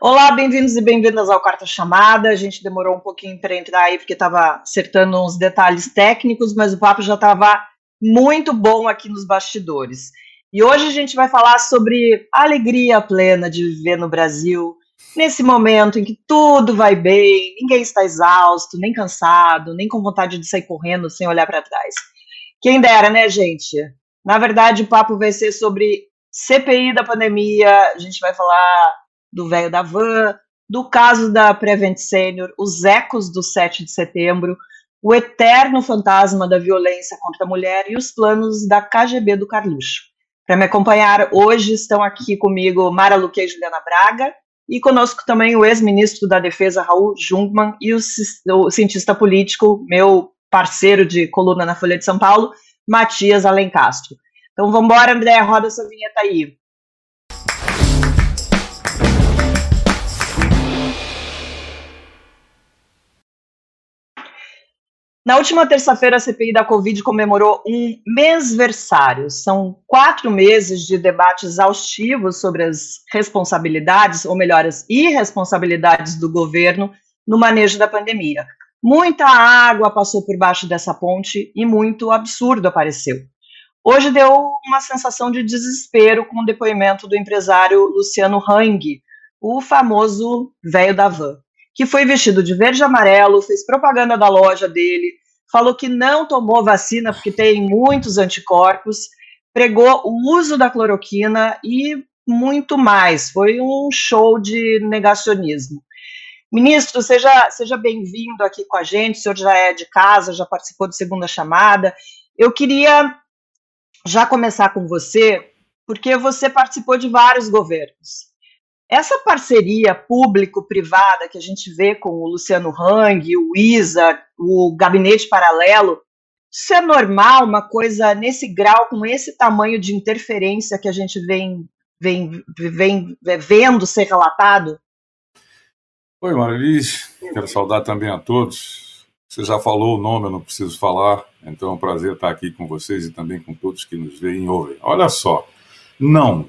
Olá, bem-vindos e bem-vindas ao Quarta Chamada. A gente demorou um pouquinho para entrar aí porque estava acertando uns detalhes técnicos, mas o papo já estava muito bom aqui nos bastidores. E hoje a gente vai falar sobre a alegria plena de viver no Brasil, nesse momento em que tudo vai bem, ninguém está exausto, nem cansado, nem com vontade de sair correndo sem olhar para trás. Quem dera, né, gente? Na verdade, o papo vai ser sobre CPI da pandemia, a gente vai falar do velho da van, do caso da Prevent Senior, os ecos do 7 de setembro, o eterno fantasma da violência contra a mulher e os planos da KGB do Carluxo. Para me acompanhar hoje estão aqui comigo Mara Luque e Juliana Braga, e conosco também o ex-ministro da Defesa Raul Jungmann e o, o cientista político, meu parceiro de coluna na Folha de São Paulo, Matias Alencastro. Então vamos embora, André, roda essa vinheta aí. Na última terça-feira, a CPI da Covid comemorou um mêsversário. São quatro meses de debate exaustivos sobre as responsabilidades, ou melhor, as irresponsabilidades do governo no manejo da pandemia. Muita água passou por baixo dessa ponte e muito absurdo apareceu. Hoje deu uma sensação de desespero com o depoimento do empresário Luciano Hang, o famoso velho da van que foi vestido de verde e amarelo, fez propaganda da loja dele, falou que não tomou vacina porque tem muitos anticorpos, pregou o uso da cloroquina e muito mais. Foi um show de negacionismo. Ministro, seja, seja bem-vindo aqui com a gente. O senhor já é de casa, já participou de segunda chamada. Eu queria já começar com você, porque você participou de vários governos. Essa parceria público-privada que a gente vê com o Luciano Hang, o ISA, o gabinete paralelo, isso é normal, uma coisa nesse grau, com esse tamanho de interferência que a gente vem, vem, vem vendo ser relatado? Oi, Marilis, quero saudar também a todos. Você já falou o nome, eu não preciso falar, então é um prazer estar aqui com vocês e também com todos que nos veem e ouvem. Olha só, não,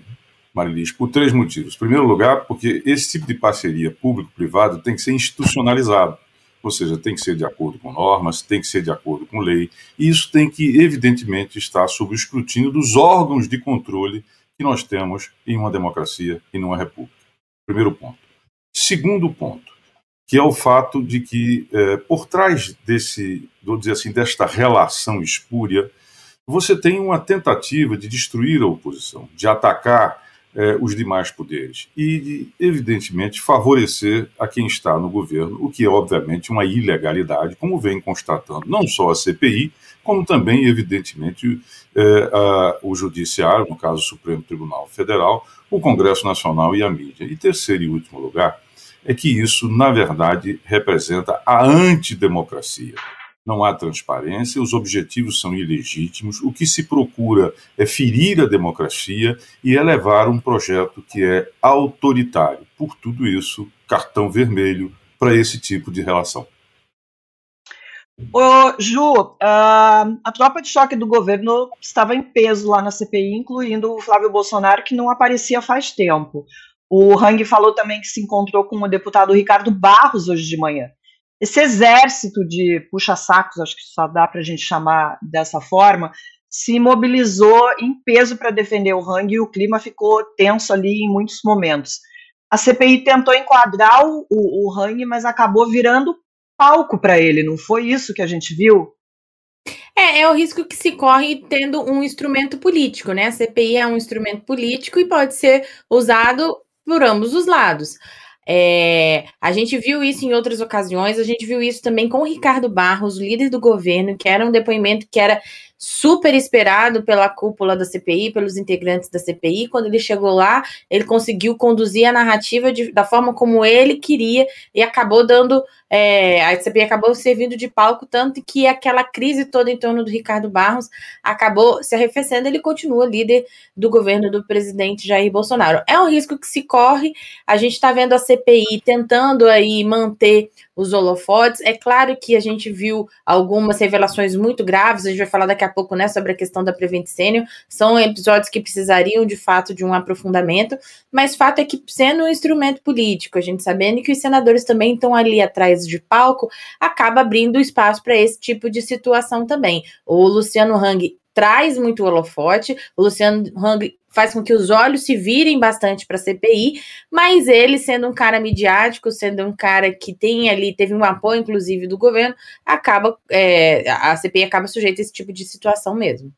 Marilis, por três motivos. Em primeiro lugar, porque esse tipo de parceria público-privado tem que ser institucionalizado, ou seja, tem que ser de acordo com normas, tem que ser de acordo com lei, e isso tem que, evidentemente, estar sob o escrutínio dos órgãos de controle que nós temos em uma democracia e numa república. Primeiro ponto. Segundo ponto, que é o fato de que, é, por trás desse, vou dizer assim, desta relação espúria, você tem uma tentativa de destruir a oposição, de atacar eh, os demais poderes e, de, evidentemente, favorecer a quem está no governo, o que é, obviamente, uma ilegalidade, como vem constatando não só a CPI, como também, evidentemente, eh, a, o Judiciário, no caso o Supremo Tribunal Federal, o Congresso Nacional e a mídia. E terceiro e último lugar, é que isso, na verdade, representa a antidemocracia não há transparência, os objetivos são ilegítimos, o que se procura é ferir a democracia e elevar um projeto que é autoritário. Por tudo isso, cartão vermelho para esse tipo de relação. Ô, Ju, a tropa de choque do governo estava em peso lá na CPI, incluindo o Flávio Bolsonaro, que não aparecia faz tempo. O Hang falou também que se encontrou com o deputado Ricardo Barros hoje de manhã esse exército de puxa-sacos, acho que só dá para a gente chamar dessa forma, se mobilizou em peso para defender o Hang e o clima ficou tenso ali em muitos momentos. A CPI tentou enquadrar o, o, Hang, mas acabou virando palco para ele, não foi isso que a gente viu? É, é o risco que se corre tendo um instrumento político, né? A CPI é um instrumento político e pode ser usado por ambos os lados. É, a gente viu isso em outras ocasiões, a gente viu isso também com o Ricardo Barros, líder do governo, que era um depoimento que era super esperado pela cúpula da CPI, pelos integrantes da CPI. Quando ele chegou lá, ele conseguiu conduzir a narrativa de, da forma como ele queria e acabou dando é, a CPI acabou servindo de palco, tanto que aquela crise toda em torno do Ricardo Barros acabou se arrefecendo, ele continua líder do governo do presidente Jair Bolsonaro. É um risco que se corre, a gente está vendo a CPI tentando aí manter os holofotes, é claro que a gente viu algumas revelações muito graves, a gente vai falar daqui a pouco, né, sobre a questão da Prevent Senior. São episódios que precisariam, de fato, de um aprofundamento, mas fato é que, sendo um instrumento político, a gente sabendo que os senadores também estão ali atrás de palco, acaba abrindo espaço para esse tipo de situação também. O Luciano Hang traz muito holofote, o Luciano Hang faz com que os olhos se virem bastante para a CPI, mas ele, sendo um cara midiático, sendo um cara que tem ali, teve um apoio, inclusive, do governo, acaba, é, a CPI acaba sujeita a esse tipo de situação mesmo.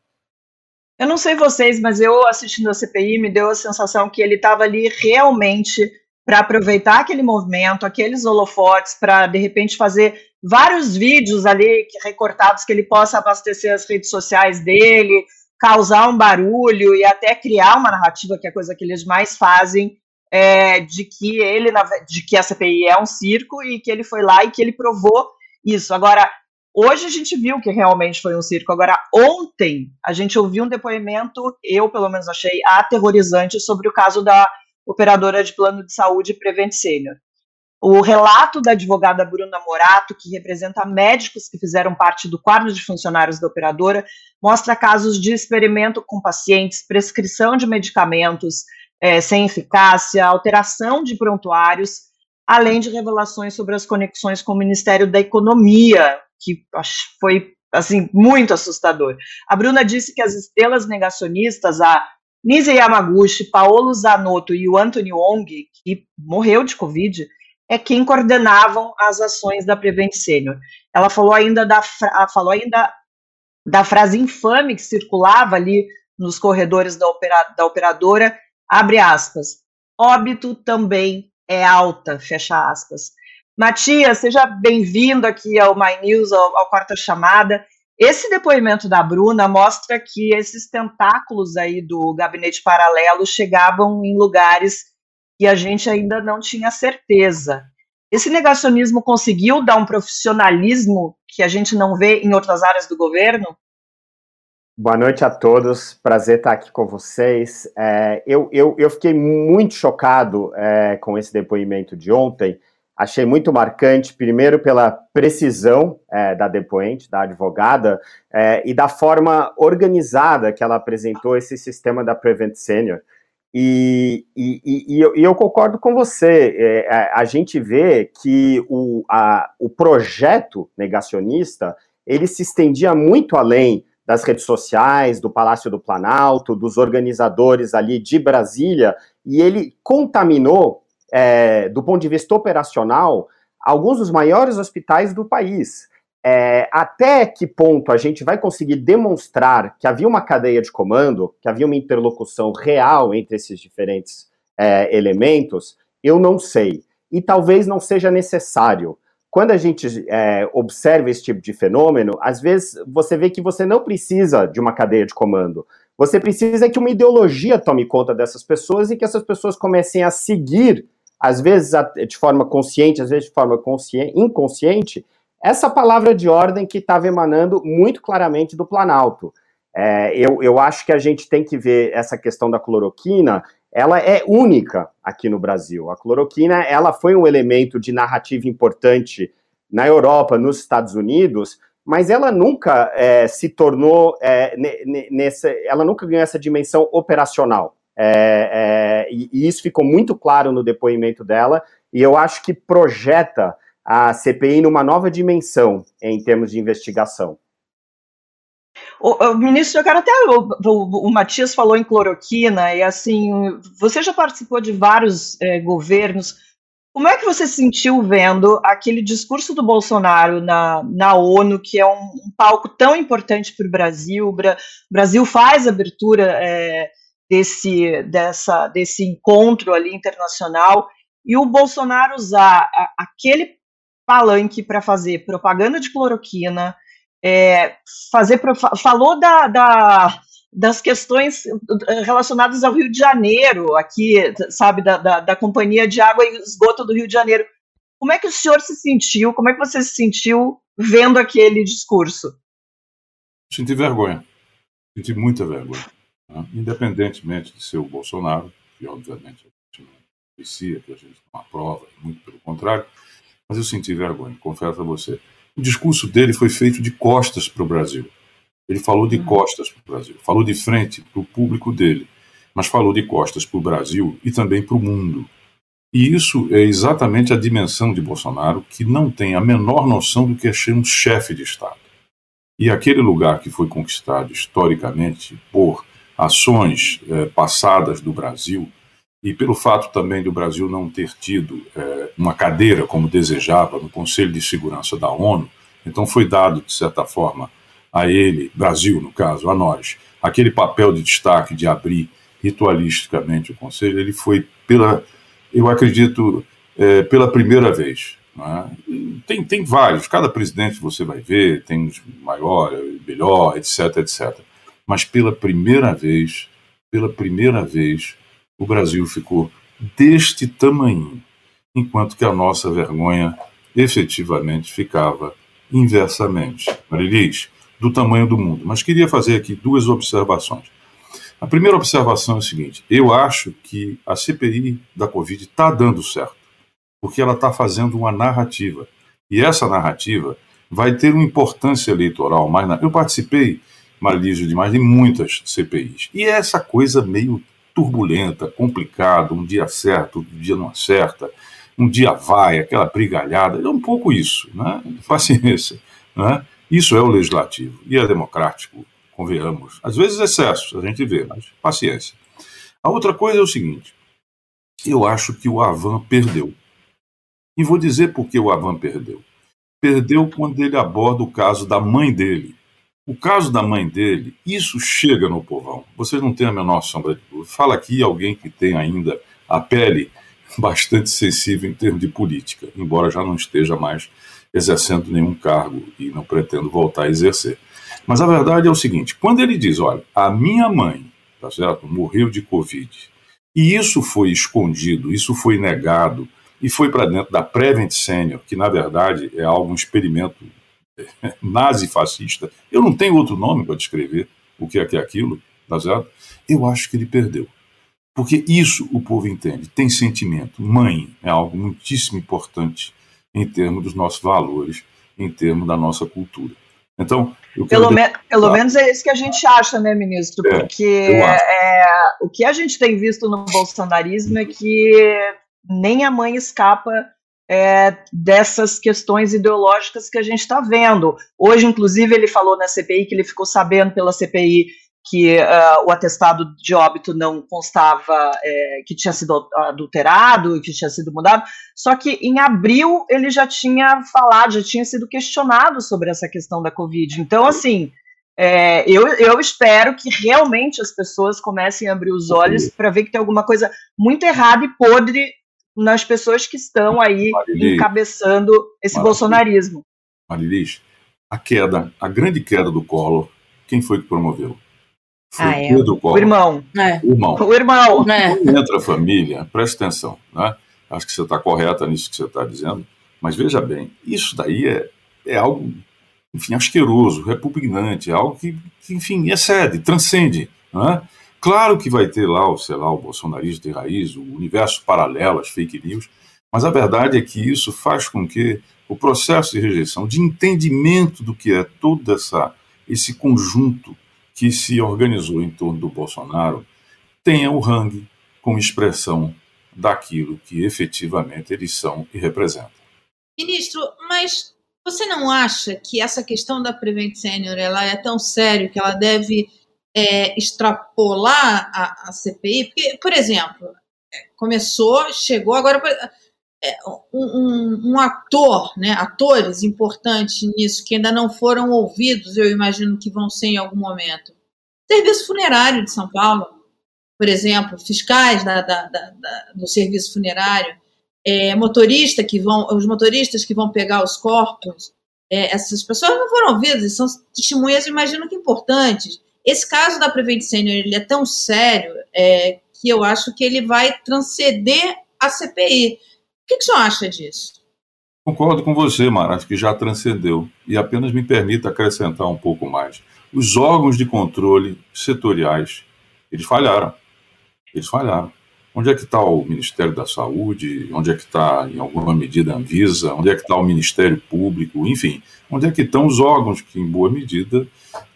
Eu não sei vocês, mas eu assistindo a CPI me deu a sensação que ele estava ali realmente para aproveitar aquele movimento, aqueles holofotes, para de repente fazer vários vídeos ali recortados que ele possa abastecer as redes sociais dele, causar um barulho e até criar uma narrativa, que é a coisa que eles mais fazem, é, de que ele, de que a CPI é um circo e que ele foi lá e que ele provou isso. Agora, hoje a gente viu que realmente foi um circo. Agora, ontem a gente ouviu um depoimento, eu pelo menos achei aterrorizante, sobre o caso da operadora de plano de saúde Prevent Senior. O relato da advogada Bruna Morato, que representa médicos que fizeram parte do quadro de funcionários da operadora, mostra casos de experimento com pacientes, prescrição de medicamentos é, sem eficácia, alteração de prontuários, além de revelações sobre as conexões com o Ministério da Economia, que foi assim muito assustador. A Bruna disse que as estrelas negacionistas, a Nise Yamaguchi, Paolo Zanotto e o Anthony Wong, que morreu de Covid, é quem coordenavam as ações da Prevent Senior. Ela falou ainda da, falou ainda da frase infame que circulava ali nos corredores da, opera, da operadora, abre aspas, óbito também é alta, fecha aspas. Matias, seja bem-vindo aqui ao My News, ao, ao Quarta Chamada. Esse depoimento da Bruna mostra que esses tentáculos aí do gabinete paralelo chegavam em lugares e a gente ainda não tinha certeza. Esse negacionismo conseguiu dar um profissionalismo que a gente não vê em outras áreas do governo? Boa noite a todos, prazer estar aqui com vocês. É, eu, eu, eu, fiquei muito chocado é, com esse depoimento de ontem. Achei muito marcante, primeiro pela precisão é, da depoente, da advogada, é, e da forma organizada que ela apresentou esse sistema da Prevent Senior. E, e, e, e, eu, eu, concordo com você. É, a, a, gente vê que o, a, o projeto negacionista ele se estendia muito além das redes sociais, do Palácio do Planalto, dos organizadores ali de Brasília, e ele contaminou, é, do ponto de vista operacional, alguns dos maiores hospitais do país é, até que ponto a gente vai conseguir demonstrar que havia uma cadeia de comando, que havia uma interlocução real entre esses diferentes é, elementos, eu não sei. E talvez não seja necessário. Quando a gente é, observa esse tipo de fenômeno, às vezes você vê que você não precisa de uma cadeia de comando. Você precisa que uma ideologia tome conta dessas pessoas e que essas pessoas comecem a seguir, às vezes de forma consciente, às vezes de forma inconsciente, essa palavra de ordem que estava emanando muito claramente do Planalto. É, eu, eu acho que a gente tem que ver essa questão da cloroquina, ela é única aqui no Brasil. A cloroquina, ela foi um elemento de narrativa importante na Europa, nos Estados Unidos, mas ela nunca é, se tornou é, nessa, ela nunca ganhou essa dimensão operacional. É, é, e, e, isso ficou muito claro no depoimento dela, e eu acho que projeta a CPI numa nova dimensão em termos de investigação. O, o, ministro, eu quero até. O, o, Matias falou em cloroquina, e assim, você já participou de vários é, governos. Como é que você se sentiu vendo aquele discurso do Bolsonaro na, na ONU, que é um, um palco tão importante para o Brasil? O Brasil faz abertura é, desse, dessa, desse encontro ali internacional, e o Bolsonaro usar aquele palanque para fazer propaganda de cloroquina, é, fazer falou da, da, das questões relacionadas ao Rio de Janeiro, aqui, sabe, da, da, da, Companhia de Água e Esgoto do Rio de Janeiro. Como é que o senhor se sentiu? Como é que você se sentiu vendo aquele discurso? Senti vergonha. Senti muita vergonha. Né? Independentemente de ser o Bolsonaro, que obviamente a gente não conhecia, que a gente não aprova, muito pelo contrário, mas eu senti vergonha, confesso a você. O discurso dele foi feito de costas para o Brasil. Ele falou de costas para o Brasil, falou de frente para o público dele, mas falou de costas para o Brasil e também para o mundo. E isso é exatamente a dimensão de Bolsonaro, que não tem a menor noção do que é ser um chefe de Estado. E aquele lugar que foi conquistado historicamente por ações eh, passadas do Brasil, e pelo fato também do Brasil não ter tido eh, uma cadeira como desejava no Conselho de Segurança da ONU, então foi dado, de certa forma, a ele, Brasil no caso, a nós, aquele papel de destaque de abrir ritualisticamente o Conselho, ele foi pela, eu acredito, é, pela primeira vez. É? Tem, tem vários, cada presidente você vai ver, tem maior, melhor, etc, etc. Mas pela primeira vez, pela primeira vez, o Brasil ficou deste tamanho, enquanto que a nossa vergonha efetivamente ficava inversamente. Marilis, do tamanho do mundo. Mas queria fazer aqui duas observações. A primeira observação é a seguinte: eu acho que a CPI da Covid está dando certo, porque ela está fazendo uma narrativa. E essa narrativa vai ter uma importância eleitoral. Eu participei, Marilísio, de mais de muitas CPIs. E é essa coisa meio turbulenta, complicada, um dia certo, outro dia não acerta, um dia vai, aquela brigalhada, é um pouco isso, né? Paciência, né? Isso é o legislativo e é democrático, convenhamos. Às vezes excessos, a gente vê, mas paciência. A outra coisa é o seguinte: eu acho que o Avan perdeu. E vou dizer por que o Avan perdeu. Perdeu quando ele aborda o caso da mãe dele. O caso da mãe dele, isso chega no povão. Vocês não têm a menor sombra de dúvida. Fala aqui alguém que tem ainda a pele bastante sensível em termos de política, embora já não esteja mais exercendo nenhum cargo e não pretendo voltar a exercer. Mas a verdade é o seguinte: quando ele diz, olha, a minha mãe, tá certo, morreu de Covid, e isso foi escondido, isso foi negado, e foi para dentro da Prevent Senior, que na verdade é algo, um experimento nazi-fascista, eu não tenho outro nome para descrever o que é que é aquilo, tá certo? Eu acho que ele perdeu. Porque isso o povo entende, tem sentimento. Mãe é algo muitíssimo importante em termos dos nossos valores, em termos da nossa cultura. Então, pelo, me pelo menos é isso que a gente acha, né, ministro? É, Porque é, o que a gente tem visto no bolsonarismo é que nem a mãe escapa é, dessas questões ideológicas que a gente está vendo. Hoje, inclusive, ele falou na CPI que ele ficou sabendo pela CPI que uh, o atestado de óbito não constava é, que tinha sido adulterado que tinha sido mudado. Só que em abril ele já tinha falado, já tinha sido questionado sobre essa questão da Covid. Então, assim, é, eu, eu espero que realmente as pessoas comecem a abrir os olhos para ver que tem alguma coisa muito errada e podre nas pessoas que estão aí Marilis, encabeçando esse Marilis, bolsonarismo. Marilis, a queda, a grande queda do Collor, quem foi que promoveu? Foi ah, é. Pedro Collor. O irmão. É. O irmão. O irmão. É. Entra a família, presta atenção, né? Acho que você está correta nisso que você está dizendo, mas veja bem, isso daí é, é algo, enfim, asqueroso, repugnante, é algo que, que, enfim, excede, transcende, né? Claro que vai ter lá, sei lá, o bolsonarismo de raiz, o universo paralelo, as fake news, mas a verdade é que isso faz com que o processo de rejeição, de entendimento do que é todo essa, esse conjunto que se organizou em torno do Bolsonaro tenha o rangue como expressão daquilo que efetivamente eles são e representam. Ministro, mas você não acha que essa questão da Prevent Senior ela é tão séria que ela deve é, extrapolar a, a, CPI? Porque, por exemplo, começou, chegou agora é, um, um, ator, né, atores importantes nisso que ainda não foram ouvidos, eu imagino que vão ser em algum momento. Serviço funerário de São Paulo, por exemplo, fiscais da, da, da, do serviço funerário, é, motorista que vão, os motoristas que vão pegar os corpos, é, essas pessoas não foram ouvidas, são testemunhas, imagino que importantes. Esse caso da Prevent Senior ele é tão sério é, que eu acho que ele vai transcender a CPI que, que o senhor acha disso? Concordo com você, Mara, acho que já transcendeu. E apenas me permita acrescentar um pouco mais. Os órgãos de controle setoriais, eles falharam. Eles falharam. Onde é que está o Ministério da Saúde? Onde é que está, em alguma medida, a Anvisa? Onde é que está o Ministério Público? Enfim, onde é que estão os órgãos que, em boa medida,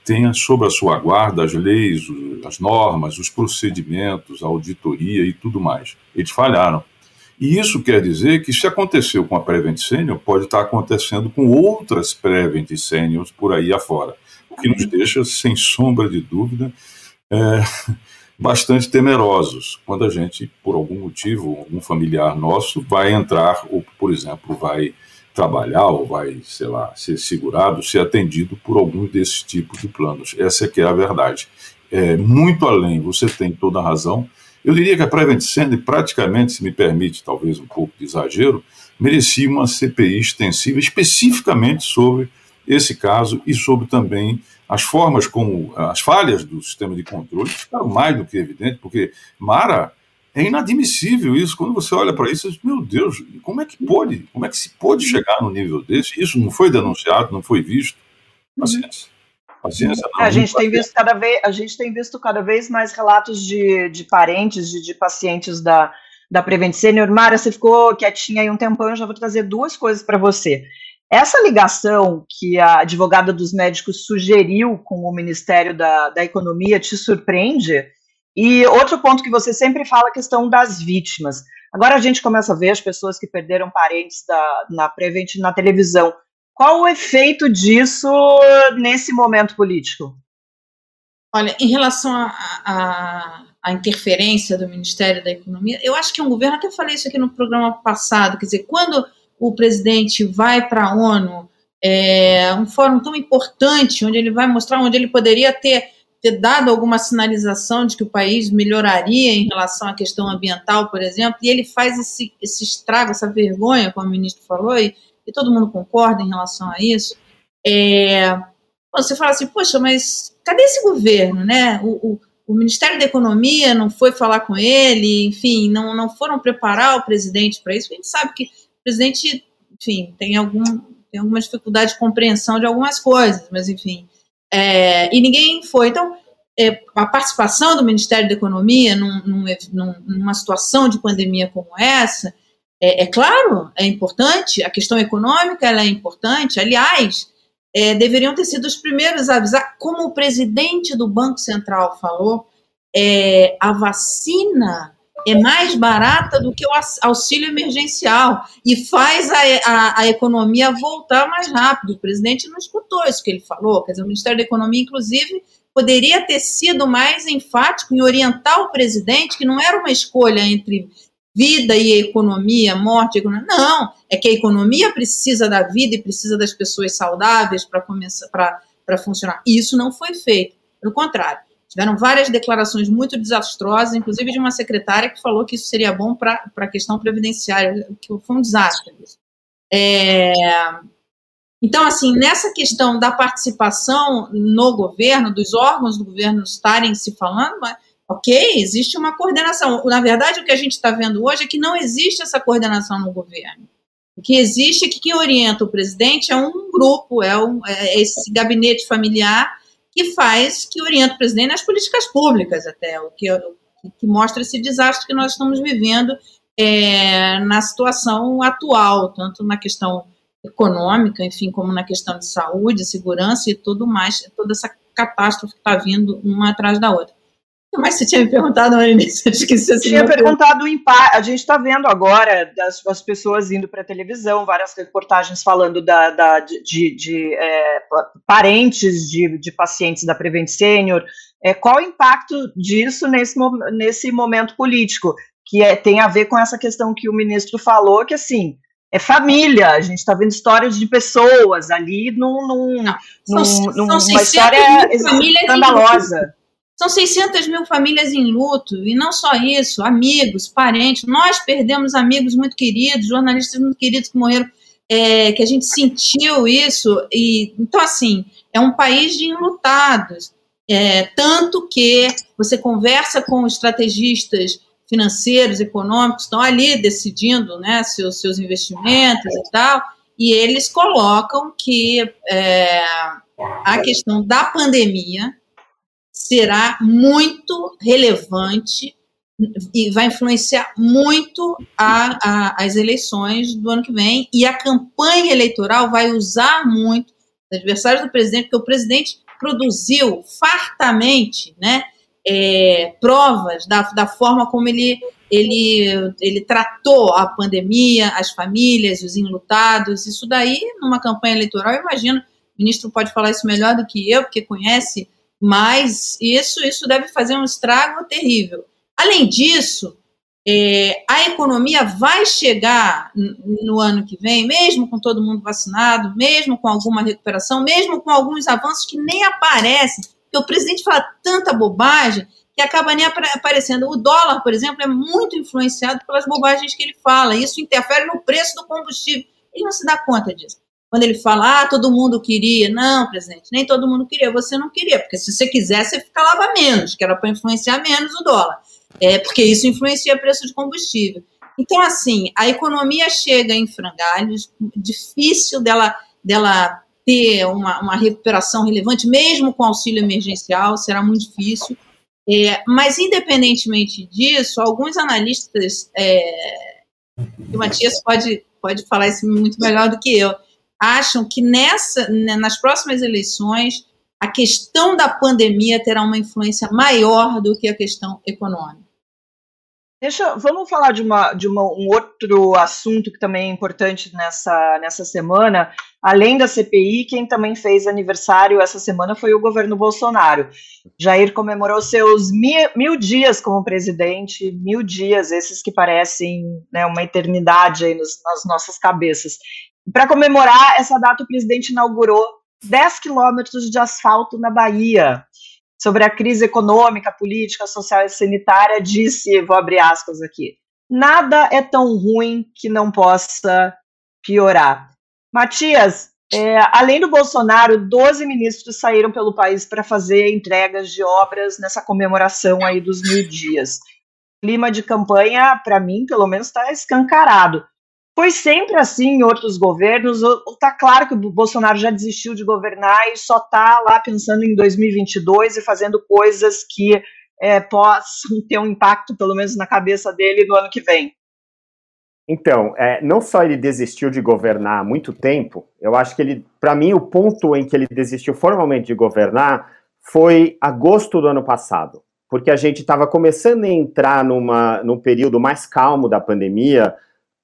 tenha sob a sua guarda as leis, as normas, os procedimentos, a auditoria e tudo mais. Eles falharam. E isso quer dizer que se aconteceu com a Prevent Senior, pode estar acontecendo com outras Prevent Seniors por aí afora, o que nos deixa, sem sombra de dúvida, é, bastante temerosos quando a gente, por algum motivo, algum familiar nosso vai entrar ou, por exemplo, vai trabalhar ou vai, sei lá, ser segurado, ser atendido por algum desses tipos de planos. Essa é que é a verdade. É, muito além, você tem toda a razão, eu diria que a Prevent Send, praticamente, se me permite talvez um pouco de exagero, merecia uma CPI extensiva especificamente sobre esse caso e sobre também as formas como as falhas do sistema de controle ficaram mais do que evidentes, porque Mara é inadmissível isso. Quando você olha para isso, meu Deus, como é que pode? Como é que se pode chegar no nível desse? Isso não foi denunciado, não foi visto. Paciência. Paciência não, a gente tem visto cada vez, a gente tem visto cada vez mais relatos de, de parentes, de, de pacientes da, da Prevent Senior. Mara, você ficou quietinha aí um tempão, eu já vou trazer duas coisas para você. Essa ligação que a advogada dos médicos sugeriu com o Ministério da, da Economia te surpreende? E outro ponto que você sempre fala, a questão das vítimas. Agora a gente começa a ver as pessoas que perderam parentes da, na Prevent na televisão. Qual o efeito disso nesse momento político? Olha, em relação à interferência do Ministério da Economia, eu acho que um governo, até falei isso aqui no programa passado, quer dizer, quando o presidente vai para a ONU, é, um fórum tão importante, onde ele vai mostrar, onde ele poderia ter, ter dado alguma sinalização de que o país melhoraria em relação à questão ambiental, por exemplo, e ele faz esse, esse estrago, essa vergonha, como o ministro falou, e e todo mundo concorda em relação a isso, é, você fala assim, poxa, mas cadê esse governo, né? O, o, o, Ministério da Economia não foi falar com ele, enfim, não, não foram preparar o presidente para isso. A gente sabe que o presidente, enfim, tem, algum, tem alguma dificuldade de compreensão de algumas coisas, mas enfim, é, e ninguém foi. Então, é, a participação do Ministério da Economia num, num, numa situação de pandemia como essa é, é, claro, é importante, a questão econômica ela é importante, aliás, é, deveriam ter sido os primeiros a avisar, como o presidente do Banco Central falou, é, a vacina é mais barata do que o auxílio emergencial e faz a, a, a, economia voltar mais rápido. O presidente não escutou isso que ele falou, quer dizer, o Ministério da Economia, inclusive, poderia ter sido mais enfático em orientar o presidente que não era uma escolha entre vida e economia, morte e economia. Não, é que a economia precisa da vida e precisa das pessoas saudáveis para começar para funcionar. Isso não foi feito. Pelo contrário, tiveram várias declarações muito desastrosas, inclusive de uma secretária que falou que isso seria bom para a questão previdenciária, que foi um desastre. É, então, assim, nessa questão da participação no governo, dos órgãos do governo estarem se falando, Ok, existe uma coordenação. Na verdade, o que a gente está vendo hoje é que não existe essa coordenação no governo. O que existe é que quem orienta o presidente é um grupo, é, um, é esse gabinete familiar que faz, que orienta o presidente nas políticas públicas, até, o que, que mostra esse desastre que nós estamos vivendo é, na situação atual, tanto na questão econômica, enfim, como na questão de saúde, segurança e tudo mais, toda essa catástrofe que está vindo uma atrás da outra. Mas você tinha me perguntado, Marinice, esqueci assim. Tinha perguntado o impacto. A gente está vendo agora as, as pessoas indo para a televisão, várias reportagens falando da, da de, de é, parentes de, de pacientes da Prevent Senior. É, qual o impacto disso nesse, nesse momento político? Que é, tem a ver com essa questão que o ministro falou, que assim, é família, a gente está vendo histórias de pessoas ali num, num, Não, num, são, numa são história escandalosa. São 600 mil famílias em luto, e não só isso, amigos, parentes. Nós perdemos amigos muito queridos, jornalistas muito queridos que morreram, é, que a gente sentiu isso. E Então, assim, é um país de enlutados. É, tanto que você conversa com estrategistas financeiros, econômicos, estão ali decidindo né, seus, seus investimentos e tal, e eles colocam que é, a questão da pandemia será muito relevante e vai influenciar muito a, a, as eleições do ano que vem e a campanha eleitoral vai usar muito os adversários do presidente, porque o presidente produziu fartamente né, é, provas da, da forma como ele, ele, ele tratou a pandemia, as famílias, os enlutados. Isso daí, numa campanha eleitoral, eu imagino, o ministro pode falar isso melhor do que eu, porque conhece mais isso, isso deve fazer um estrago terrível. Além disso, é, a economia vai chegar no ano que vem, mesmo com todo mundo vacinado, mesmo com alguma recuperação, mesmo com alguns avanços que nem aparecem, porque o presidente fala tanta bobagem que acaba nem aparecendo. O dólar, por exemplo, é muito influenciado pelas bobagens que ele fala, isso interfere no preço do combustível. Ele não se dá conta disso. Quando ele fala, ah, todo mundo queria. Não, presidente, nem todo mundo queria. Você não queria, porque se você quisesse, você ficava menos, que era para influenciar menos o dólar é, porque isso influencia o preço de combustível. Então, assim, a economia chega em frangalhos, difícil dela, dela ter uma, uma recuperação relevante, mesmo com auxílio emergencial, será muito difícil. É, mas, independentemente disso, alguns analistas, é, o Matias pode, pode falar isso muito melhor do que eu, acham que nessa, né, nas próximas eleições a questão da pandemia terá uma influência maior do que a questão econômica. Deixa, vamos falar de, uma, de uma, um outro assunto que também é importante nessa, nessa semana. Além da CPI, quem também fez aniversário essa semana foi o governo Bolsonaro. Jair comemorou seus mil, mil dias como presidente, mil dias, esses que parecem né, uma eternidade aí nos, nas nossas cabeças. Para comemorar essa data, o presidente inaugurou 10 quilômetros de asfalto na Bahia sobre a crise econômica, política, social e sanitária, disse, vou abrir aspas aqui, nada é tão ruim que não possa piorar. Matias, é, além do Bolsonaro, 12 ministros saíram pelo país para fazer entregas de obras nessa comemoração aí dos mil dias. O clima de campanha, para mim, pelo menos, está escancarado. Foi sempre assim em outros governos? Está claro que o Bolsonaro já desistiu de governar e só está lá pensando em 2022 e fazendo coisas que é, possam ter um impacto, pelo menos na cabeça dele, no ano que vem? Então, é, não só ele desistiu de governar há muito tempo, eu acho que ele, para mim, o ponto em que ele desistiu formalmente de governar foi agosto do ano passado, porque a gente estava começando a entrar numa, num período mais calmo da pandemia,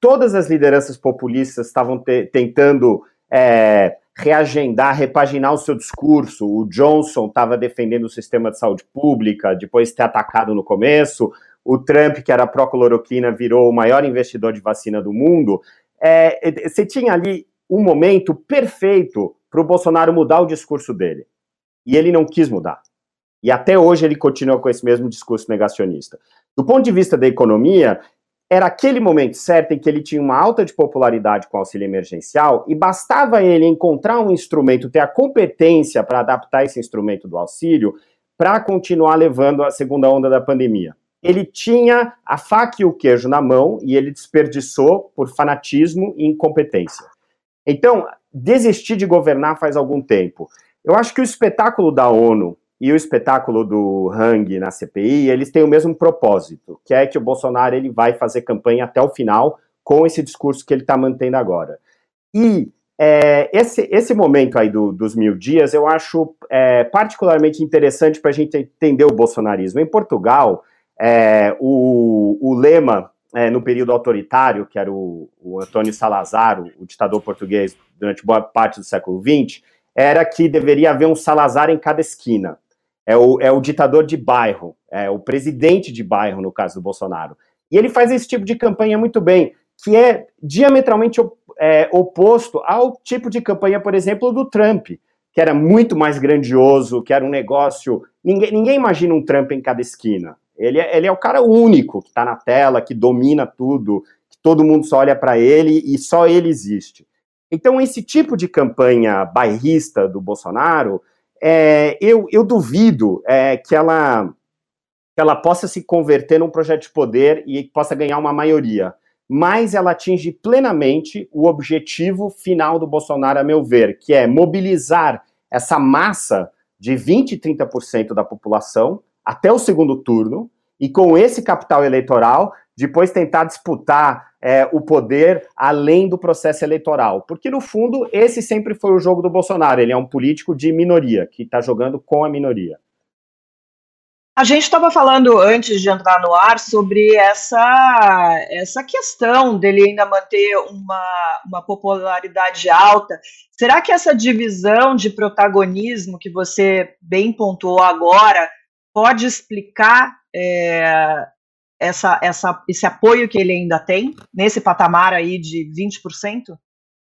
todas as lideranças populistas estavam te, tentando é, reagendar, repaginar o seu discurso. O Johnson estava defendendo o sistema de saúde pública, depois de ter atacado no começo. O Trump, que era pró-cloroquina, virou o maior investidor de vacina do mundo. É, você tinha ali um momento perfeito para o Bolsonaro mudar o discurso dele. E ele não quis mudar. E até hoje ele continua com esse mesmo discurso negacionista. Do ponto de vista da economia, era aquele momento certo em que ele tinha uma alta de popularidade com auxílio emergencial e bastava ele encontrar um instrumento, ter a competência para adaptar esse instrumento do auxílio para continuar levando a segunda onda da pandemia. Ele tinha a faca e o queijo na mão e ele desperdiçou por fanatismo e incompetência. Então, desistir de governar faz algum tempo. Eu acho que o espetáculo da ONU e o espetáculo do Hang na CPI, eles têm o mesmo propósito, que é que o Bolsonaro ele vai fazer campanha até o final com esse discurso que ele está mantendo agora. E é, esse, esse momento aí do, dos mil dias eu acho é, particularmente interessante para a gente entender o bolsonarismo. Em Portugal, é, o, o lema é, no período autoritário, que era o, o Antônio Salazar, o, o ditador português durante boa parte do século XX, era que deveria haver um Salazar em cada esquina é o, é o ditador de bairro, é o presidente de bairro, no caso do Bolsonaro. E ele faz esse tipo de campanha muito bem, que é diametralmente é, oposto ao tipo de campanha, por exemplo, do Trump, que era muito mais grandioso, que era um negócio. Ninguém, ninguém imagina um Trump em cada esquina. Ele é, ele é o cara único que está na tela, que domina tudo, que todo mundo só olha para ele e só ele existe. Então, esse tipo de campanha bairrista do Bolsonaro é, eu, eu, duvido é, que, ela, que ela possa se converter num projeto de poder e possa ganhar uma maioria. Mas ela atinge plenamente o objetivo final do Bolsonaro, a meu ver, que é mobilizar essa massa de 20, 30% da população até o segundo turno, e com esse capital eleitoral depois tentar disputar é, o poder além do processo eleitoral. Porque, no fundo, esse sempre foi o jogo do Bolsonaro. Ele é um político de minoria, que está jogando com a minoria. A gente estava falando antes de entrar no ar sobre essa, essa questão dele ainda manter uma, uma popularidade alta. Será que essa divisão de protagonismo que você bem pontuou agora pode explicar é, essa, essa, esse apoio que ele ainda tem nesse patamar aí de 20%?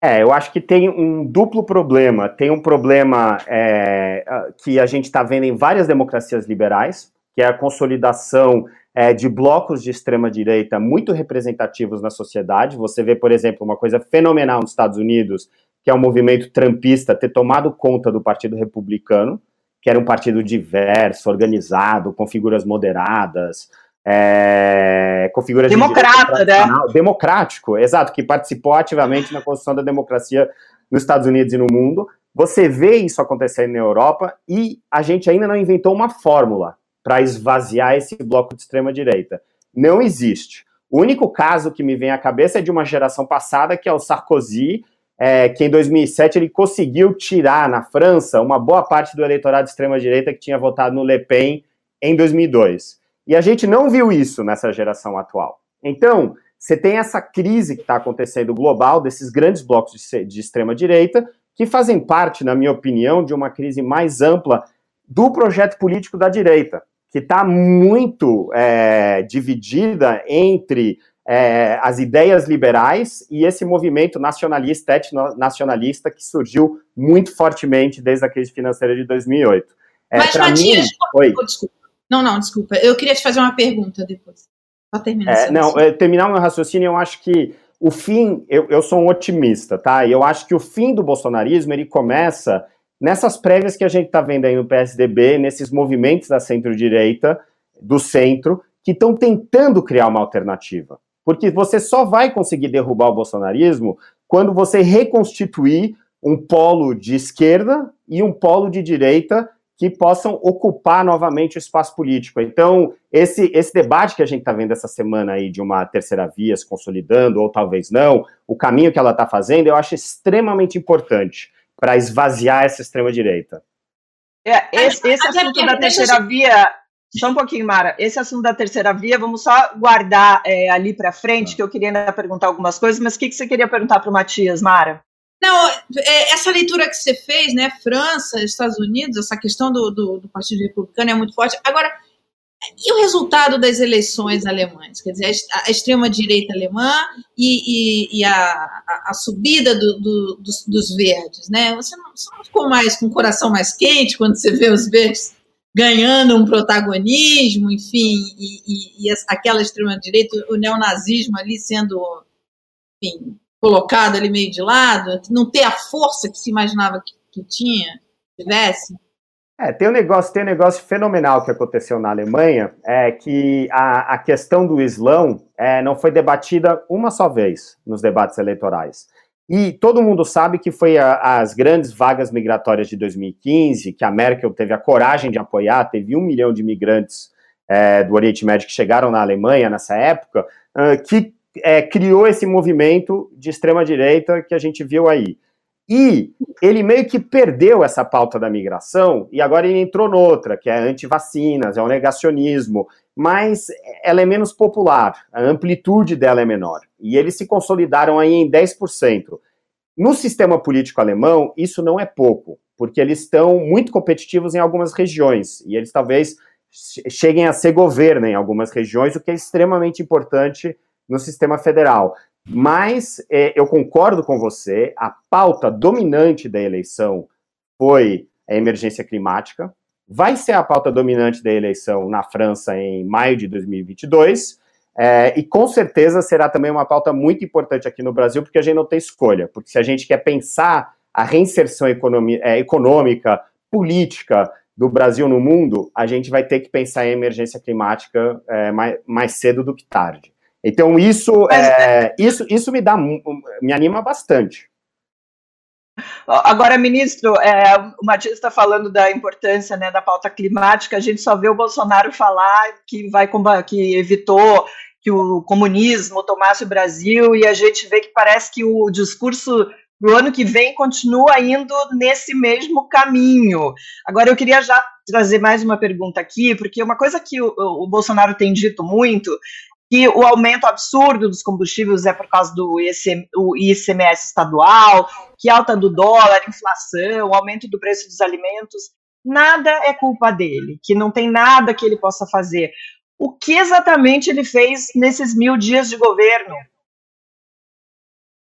É, eu acho que tem um duplo problema. Tem um problema é, que a gente está vendo em várias democracias liberais, que é a consolidação é, de blocos de extrema-direita muito representativos na sociedade. Você vê, por exemplo, uma coisa fenomenal nos Estados Unidos, que é o movimento trumpista ter tomado conta do Partido Republicano, que era um partido diverso, organizado, com figuras moderadas, é, com figuras democrata, de né? democrático, exato, que participou ativamente na construção da democracia nos Estados Unidos e no mundo. Você vê isso acontecendo na Europa e a gente ainda não inventou uma fórmula para esvaziar esse bloco de extrema direita. Não existe. O único caso que me vem à cabeça é de uma geração passada, que é o Sarkozy, é, que em 2007 ele conseguiu tirar na França uma boa parte do eleitorado de extrema direita que tinha votado no Le Pen em 2002. E a gente não viu isso nessa geração atual. Então, você tem essa crise que está acontecendo global desses grandes blocos de, de extrema direita que fazem parte, na minha opinião, de uma crise mais ampla do projeto político da direita que está muito é, dividida entre é, as ideias liberais e esse movimento nacionalista, etno-nacionalista, que surgiu muito fortemente desde a crise financeira de 2008. É, Mas, Matias, mim... Oi. desculpa. Não, não, desculpa. Eu queria te fazer uma pergunta depois. Só terminar. É, não, é, terminar o meu raciocínio, eu acho que o fim, eu, eu sou um otimista, tá? E eu acho que o fim do bolsonarismo, ele começa nessas prévias que a gente está vendo aí no PSDB, nesses movimentos da centro-direita, do centro, que estão tentando criar uma alternativa. Porque você só vai conseguir derrubar o bolsonarismo quando você reconstituir um polo de esquerda e um polo de direita que possam ocupar novamente o espaço político. Então, esse, esse debate que a gente está vendo essa semana aí de uma terceira via se consolidando, ou talvez não, o caminho que ela está fazendo, eu acho extremamente importante para esvaziar essa extrema-direita. É, esse, esse assunto da terceira via, só um pouquinho, Mara, esse assunto da terceira via, vamos só guardar é, ali para frente, tá. que eu queria ainda perguntar algumas coisas, mas o que, que você queria perguntar para o Matias, Mara? Não, é, essa leitura que você fez, né, França, Estados Unidos, essa questão do, do, do Partido Republicano é muito forte. Agora, e o resultado das eleições alemãs? Quer dizer, a extrema-direita alemã e, e, e a, a, subida do, do, dos, dos, verdes, né? Você não, você não, ficou mais com o coração mais quente quando você vê os verdes ganhando um protagonismo, enfim, e, e aquela extrema-direita, o neonazismo ali sendo, enfim, colocado ali meio de lado, não ter a força que se imaginava que, que tinha, tivesse? É, tem um negócio, tem um negócio fenomenal que aconteceu na Alemanha, é que a, a questão do Islão é, não foi debatida uma só vez nos debates eleitorais. E todo mundo sabe que foi a, as grandes vagas migratórias de 2015, que a Merkel teve a coragem de apoiar, teve um milhão de imigrantes é, do Oriente Médio que chegaram na Alemanha nessa época, uh, que é, criou esse movimento de extrema-direita que a gente viu aí. E ele meio que perdeu essa pauta da migração e agora ele entrou noutra, que é anti-vacinas, é o negacionismo, mas ela é menos popular, a amplitude dela é menor. E eles se consolidaram aí em 10%. No sistema político alemão, isso não é pouco, porque eles estão muito competitivos em algumas regiões, e eles talvez cheguem a ser governo em algumas regiões, o que é extremamente importante no sistema federal. Mas é, eu concordo com você, a pauta dominante da eleição foi a emergência climática. Vai ser a pauta dominante da eleição na França em maio de 2022. É, e com certeza será também uma pauta muito importante aqui no Brasil, porque a gente não tem escolha. Porque se a gente quer pensar a reinserção é, econômica, política do Brasil no mundo, a gente vai ter que pensar em emergência climática é, mais, mais cedo do que tarde. Então, isso, é, isso, isso me dá, me anima bastante. Agora, ministro, é, o Matias está falando da importância né, da pauta climática. A gente só vê o Bolsonaro falar que vai que evitou que o comunismo tomasse o Brasil e a gente vê que parece que o discurso para o ano que vem continua indo nesse mesmo caminho. Agora, eu queria já trazer mais uma pergunta aqui, porque uma coisa que o, o Bolsonaro tem dito muito que o aumento absurdo dos combustíveis é por causa do ICM, ICMS estadual, que alta do dólar, inflação, aumento do preço dos alimentos, nada é culpa dele, que não tem nada que ele possa fazer. O que exatamente ele fez nesses mil dias de governo?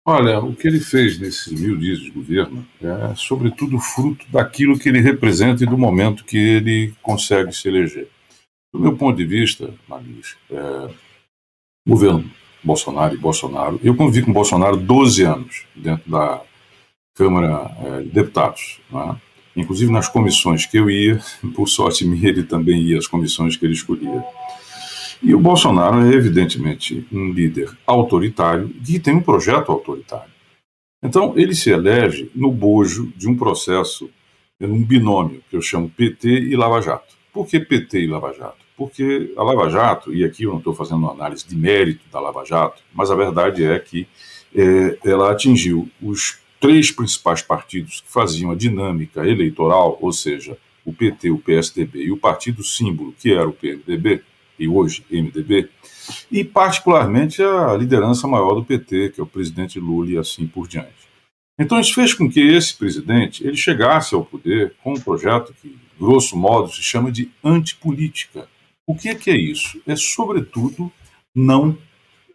Olha, o que ele fez nesses mil dias de governo é, sobretudo, fruto daquilo que ele representa e do momento que ele consegue se eleger. Do meu ponto de vista, Maris, é, governo Bolsonaro e Bolsonaro, eu convivi com Bolsonaro 12 anos dentro da Câmara é, de Deputados, né? inclusive nas comissões que eu ia, por sorte minha, ele também ia às comissões que ele escolhia. E o Bolsonaro é, evidentemente, um líder autoritário que tem um projeto autoritário. Então, ele se elege no bojo de um processo, um binômio, que eu chamo PT e Lava Jato. Por que PT e Lava Jato? Porque a Lava Jato, e aqui eu não estou fazendo uma análise de mérito da Lava Jato, mas a verdade é que é, ela atingiu os três principais partidos que faziam a dinâmica eleitoral, ou seja, o PT, o PSDB e o partido símbolo, que era o PMDB, e hoje MDB, e particularmente a liderança maior do PT, que é o presidente Lula e assim por diante. Então isso fez com que esse presidente ele chegasse ao poder com um projeto que, grosso modo, se chama de antipolítica. O que é, que é isso? É, sobretudo, não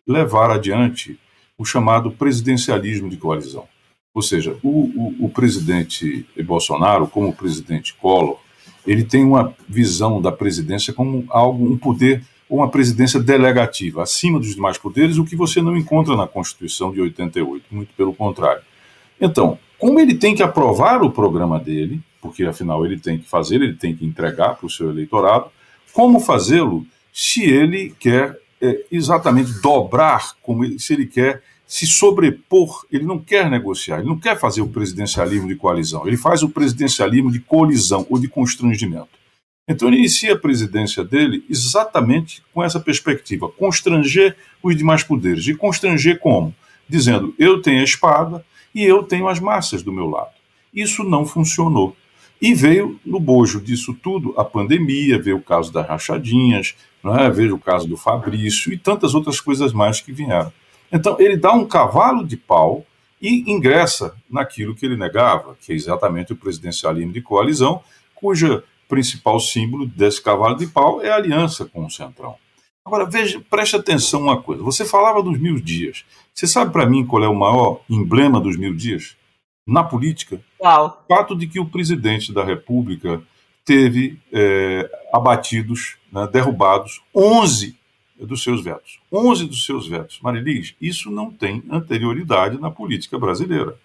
levar adiante o chamado presidencialismo de coalizão. Ou seja, o, o, o presidente Bolsonaro, como o presidente Collor, ele tem uma visão da presidência como algo, um poder uma presidência delegativa, acima dos demais poderes, o que você não encontra na Constituição de 88, muito pelo contrário. Então, como ele tem que aprovar o programa dele, porque afinal ele tem que fazer, ele tem que entregar para o seu eleitorado, como fazê-lo se ele quer é, exatamente dobrar, como ele, se ele quer se sobrepor, ele não quer negociar, ele não quer fazer o presidencialismo de coalizão, ele faz o presidencialismo de colisão ou de constrangimento. Então ele inicia a presidência dele exatamente com essa perspectiva, constranger os demais poderes. E constranger como? Dizendo, eu tenho a espada e eu tenho as massas do meu lado. Isso não funcionou. E veio no bojo disso tudo a pandemia, veio o caso das rachadinhas, não é? veio o caso do Fabrício e tantas outras coisas mais que vieram. Então, ele dá um cavalo de pau e ingressa naquilo que ele negava, que é exatamente o presidencialismo de coalizão, cuja principal símbolo desse cavalo de pau é a aliança com o Centrão. Agora, veja, preste atenção uma coisa. Você falava dos mil dias. Você sabe para mim qual é o maior emblema dos mil dias? Na política, Uau. o fato de que o presidente da República teve é, abatidos, né, derrubados, 11 dos seus vetos. 11 dos seus vetos. Marilis, isso não tem anterioridade na política brasileira.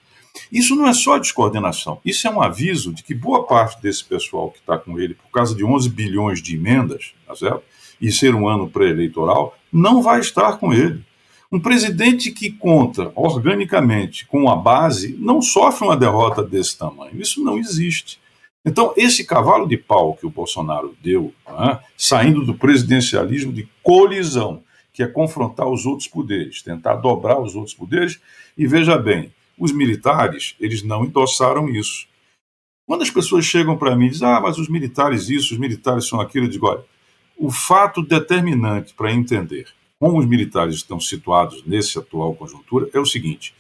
Isso não é só descoordenação, isso é um aviso de que boa parte desse pessoal que está com ele, por causa de 11 bilhões de emendas, tá certo? e ser um ano pré-eleitoral, não vai estar com ele. Um presidente que conta organicamente com a base não sofre uma derrota desse tamanho. Isso não existe. Então, esse cavalo de pau que o Bolsonaro deu, né, saindo do presidencialismo de colisão, que é confrontar os outros poderes, tentar dobrar os outros poderes, e veja bem, os militares, eles não endossaram isso. Quando as pessoas chegam para mim e dizem, ah, mas os militares isso, os militares são aquilo, eu digo, olha, o fato determinante para entender como os militares estão situados nessa atual conjuntura é o seguinte: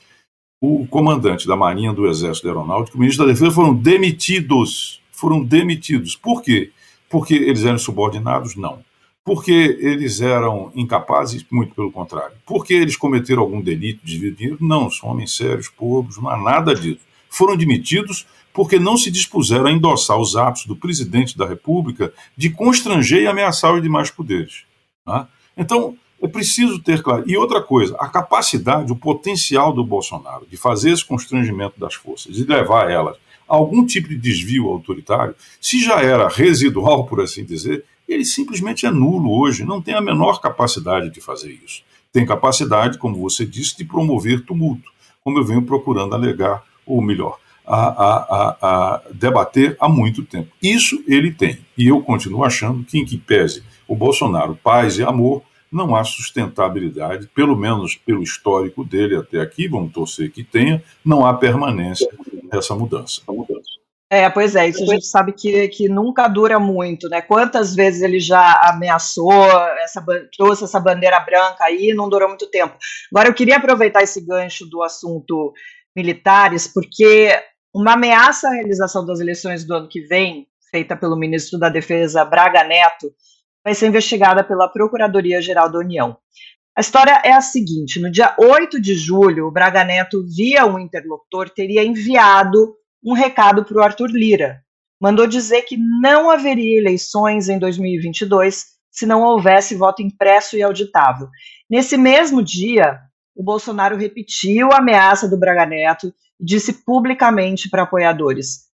o comandante da Marinha, do Exército da Aeronáutica, o ministro da Defesa foram demitidos. Foram demitidos. Por quê? Porque eles eram subordinados? Não. Porque eles eram incapazes? Muito pelo contrário. Porque eles cometeram algum delito, desvio de dinheiro? Não, são homens sérios, pobres, não há nada disso. Foram demitidos porque não se dispuseram a endossar os atos do presidente da República de constranger e ameaçar os demais poderes. Tá? Então, é preciso ter claro. E outra coisa, a capacidade, o potencial do Bolsonaro de fazer esse constrangimento das forças, de levar elas a algum tipo de desvio autoritário, se já era residual, por assim dizer, ele simplesmente é nulo hoje, não tem a menor capacidade de fazer isso. Tem capacidade, como você disse, de promover tumulto, como eu venho procurando alegar, ou melhor, a, a, a, debater há muito tempo. Isso ele tem. E eu continuo achando que, em que pese o Bolsonaro, paz e amor, não há sustentabilidade, pelo menos pelo histórico dele até aqui, vamos torcer que tenha, não há permanência dessa mudança. É, pois é, isso a gente sabe que, que nunca dura muito, né? Quantas vezes ele já ameaçou, essa, trouxe essa bandeira branca aí, não durou muito tempo. Agora, eu queria aproveitar esse gancho do assunto militares, porque uma ameaça à realização das eleições do ano que vem, feita pelo ministro da Defesa Braga Neto, vai ser investigada pela Procuradoria-Geral da União. A história é a seguinte: no dia 8 de julho, o Braga Neto, via um interlocutor, teria enviado um recado para o Arthur Lira. Mandou dizer que não haveria eleições em 2022 se não houvesse voto impresso e auditável. Nesse mesmo dia, o Bolsonaro repetiu a ameaça do Braga Neto e disse publicamente para apoiadores: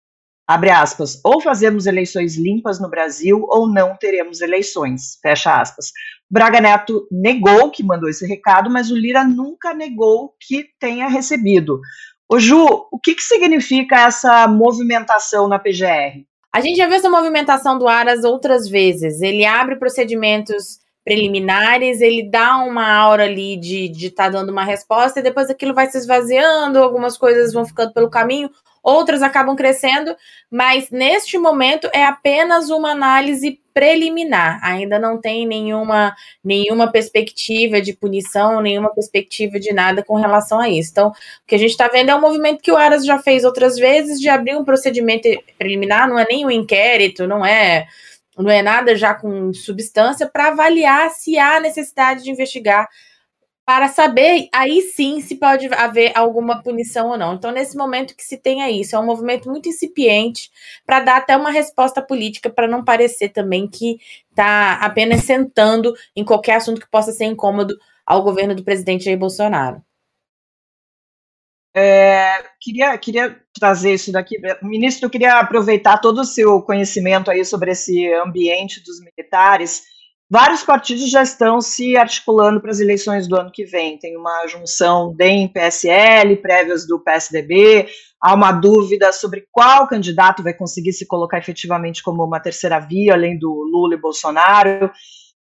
abre aspas, ou fazemos eleições limpas no Brasil ou não teremos eleições, fecha aspas. Braga Neto negou que mandou esse recado, mas o Lira nunca negou que tenha recebido. Ô Ju, o que, que significa essa movimentação na PGR? A gente já viu essa movimentação do Aras outras vezes. Ele abre procedimentos preliminares, ele dá uma aura ali de estar de tá dando uma resposta e depois aquilo vai se esvaziando, algumas coisas vão ficando pelo caminho, outras acabam crescendo, mas neste momento é apenas uma análise preliminar, ainda não tem nenhuma, nenhuma perspectiva de punição, nenhuma perspectiva de nada com relação a isso. Então, o que a gente está vendo é um movimento que o Aras já fez outras vezes de abrir um procedimento preliminar, não é nem um inquérito, não é não é nada já com substância para avaliar se há necessidade de investigar para saber aí sim se pode haver alguma punição ou não. Então, nesse momento que se tenha isso, é um movimento muito incipiente para dar até uma resposta política, para não parecer também que está apenas sentando em qualquer assunto que possa ser incômodo ao governo do presidente Jair Bolsonaro. É, queria, queria trazer isso daqui. Ministro, eu queria aproveitar todo o seu conhecimento aí sobre esse ambiente dos militares Vários partidos já estão se articulando para as eleições do ano que vem. Tem uma junção DEM-PSL, prévias do PSDB. Há uma dúvida sobre qual candidato vai conseguir se colocar efetivamente como uma terceira via, além do Lula e Bolsonaro.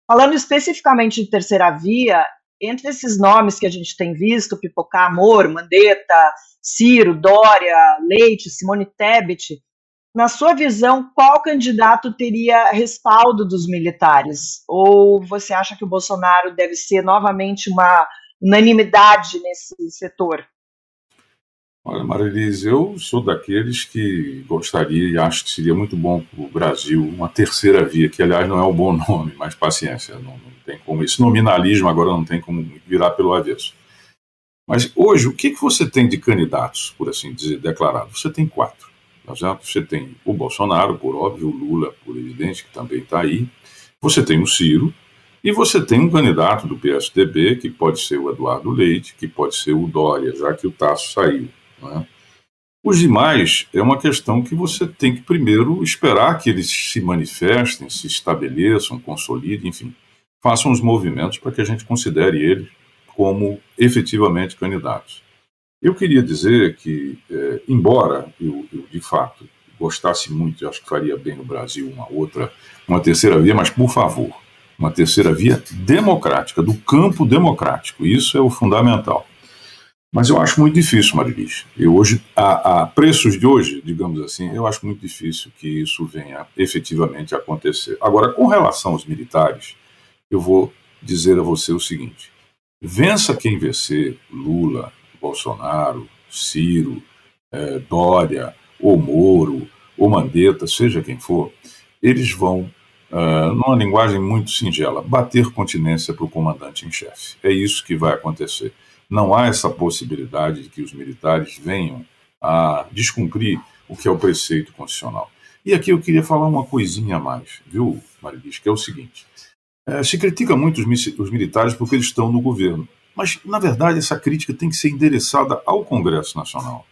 Falando especificamente de terceira via, entre esses nomes que a gente tem visto, Pipocar Amor, Mandetta, Ciro, Dória, Leite, Simone Tebet, na sua visão, qual candidato teria respaldo dos militares? Ou você acha que o Bolsonaro deve ser novamente uma unanimidade nesse setor? Olha, Marilise, eu sou daqueles que gostaria e acho que seria muito bom para o Brasil uma terceira via, que aliás não é um bom nome, mas paciência, não, não tem como. Esse nominalismo agora não tem como virar pelo avesso. Mas hoje, o que, que você tem de candidatos, por assim dizer, declarados? Você tem quatro. Tá você tem o Bolsonaro, por óbvio, o Lula, por evidente, que também está aí. Você tem o Ciro, e você tem um candidato do PSDB, que pode ser o Eduardo Leite, que pode ser o Dória, já que o Tasso saiu. É? Os demais é uma questão que você tem que primeiro esperar que eles se manifestem, se estabeleçam, consolidem, enfim, façam os movimentos para que a gente considere eles como efetivamente candidatos. Eu queria dizer que, é, embora eu, eu, de fato gostasse muito, e acho que faria bem no Brasil uma outra, uma terceira via, mas por favor, uma terceira via democrática, do campo democrático, isso é o fundamental. Mas eu acho muito difícil, Marilis. Eu hoje, a, a, preços de hoje, digamos assim, eu acho muito difícil que isso venha efetivamente acontecer. Agora, com relação aos militares, eu vou dizer a você o seguinte: vença quem vencer, Lula, Bolsonaro, Ciro, é, Dória, ou Moro, ou Mandetta, seja quem for, eles vão, uh, numa linguagem muito singela, bater continência para o comandante em chefe. É isso que vai acontecer. Não há essa possibilidade de que os militares venham a descumprir o que é o preceito constitucional. E aqui eu queria falar uma coisinha a mais, viu, Marilis, que é o seguinte. É, se critica muito os, os militares porque eles estão no governo. Mas, na verdade, essa crítica tem que ser endereçada ao Congresso Nacional.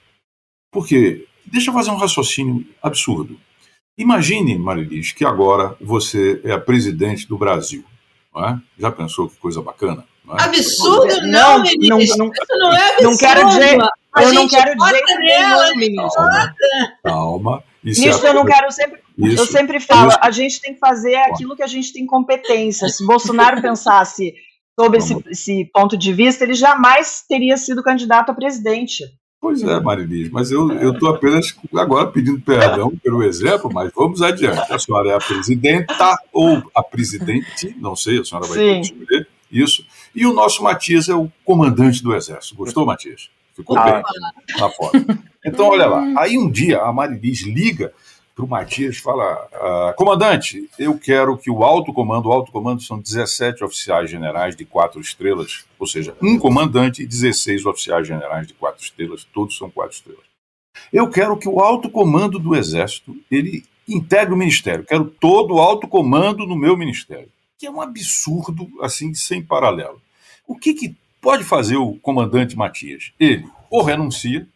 Porque, deixa eu fazer um raciocínio absurdo. Imagine, Marilis, que agora você é a presidente do Brasil. Não é? Já pensou que coisa bacana? Não é? Absurdo? Não, não, não, não, Isso não é absurdo. Não quero dizer, eu não quero dizer que nenhum, ministro. Calma. Isso, é eu não quero sempre. Isso, eu sempre falo, isso. a gente tem que fazer aquilo que a gente tem competência. Se Bolsonaro pensasse sob esse, esse, ponto de vista, ele jamais teria sido candidato a presidente. Pois é, Marilis, mas eu estou apenas agora pedindo perdão pelo exemplo, mas vamos adiante. A senhora é a presidenta ou a presidente, não sei, a senhora vai Sim. ter que escolher isso. E o nosso Matias é o comandante do Exército. Gostou, Matias? Ficou ah. bem na foto. Então, olha lá. Aí um dia a Marilis liga para o Matias fala: ah, comandante, eu quero que o alto comando, o alto comando são 17 oficiais generais de quatro estrelas, ou seja, um comandante e 16 oficiais generais de quatro estrelas, todos são quatro estrelas. Eu quero que o alto comando do Exército ele integre o ministério, quero todo o alto comando no meu ministério, que é um absurdo assim sem paralelo. O que, que pode fazer o comandante Matias? Ele ou renuncia,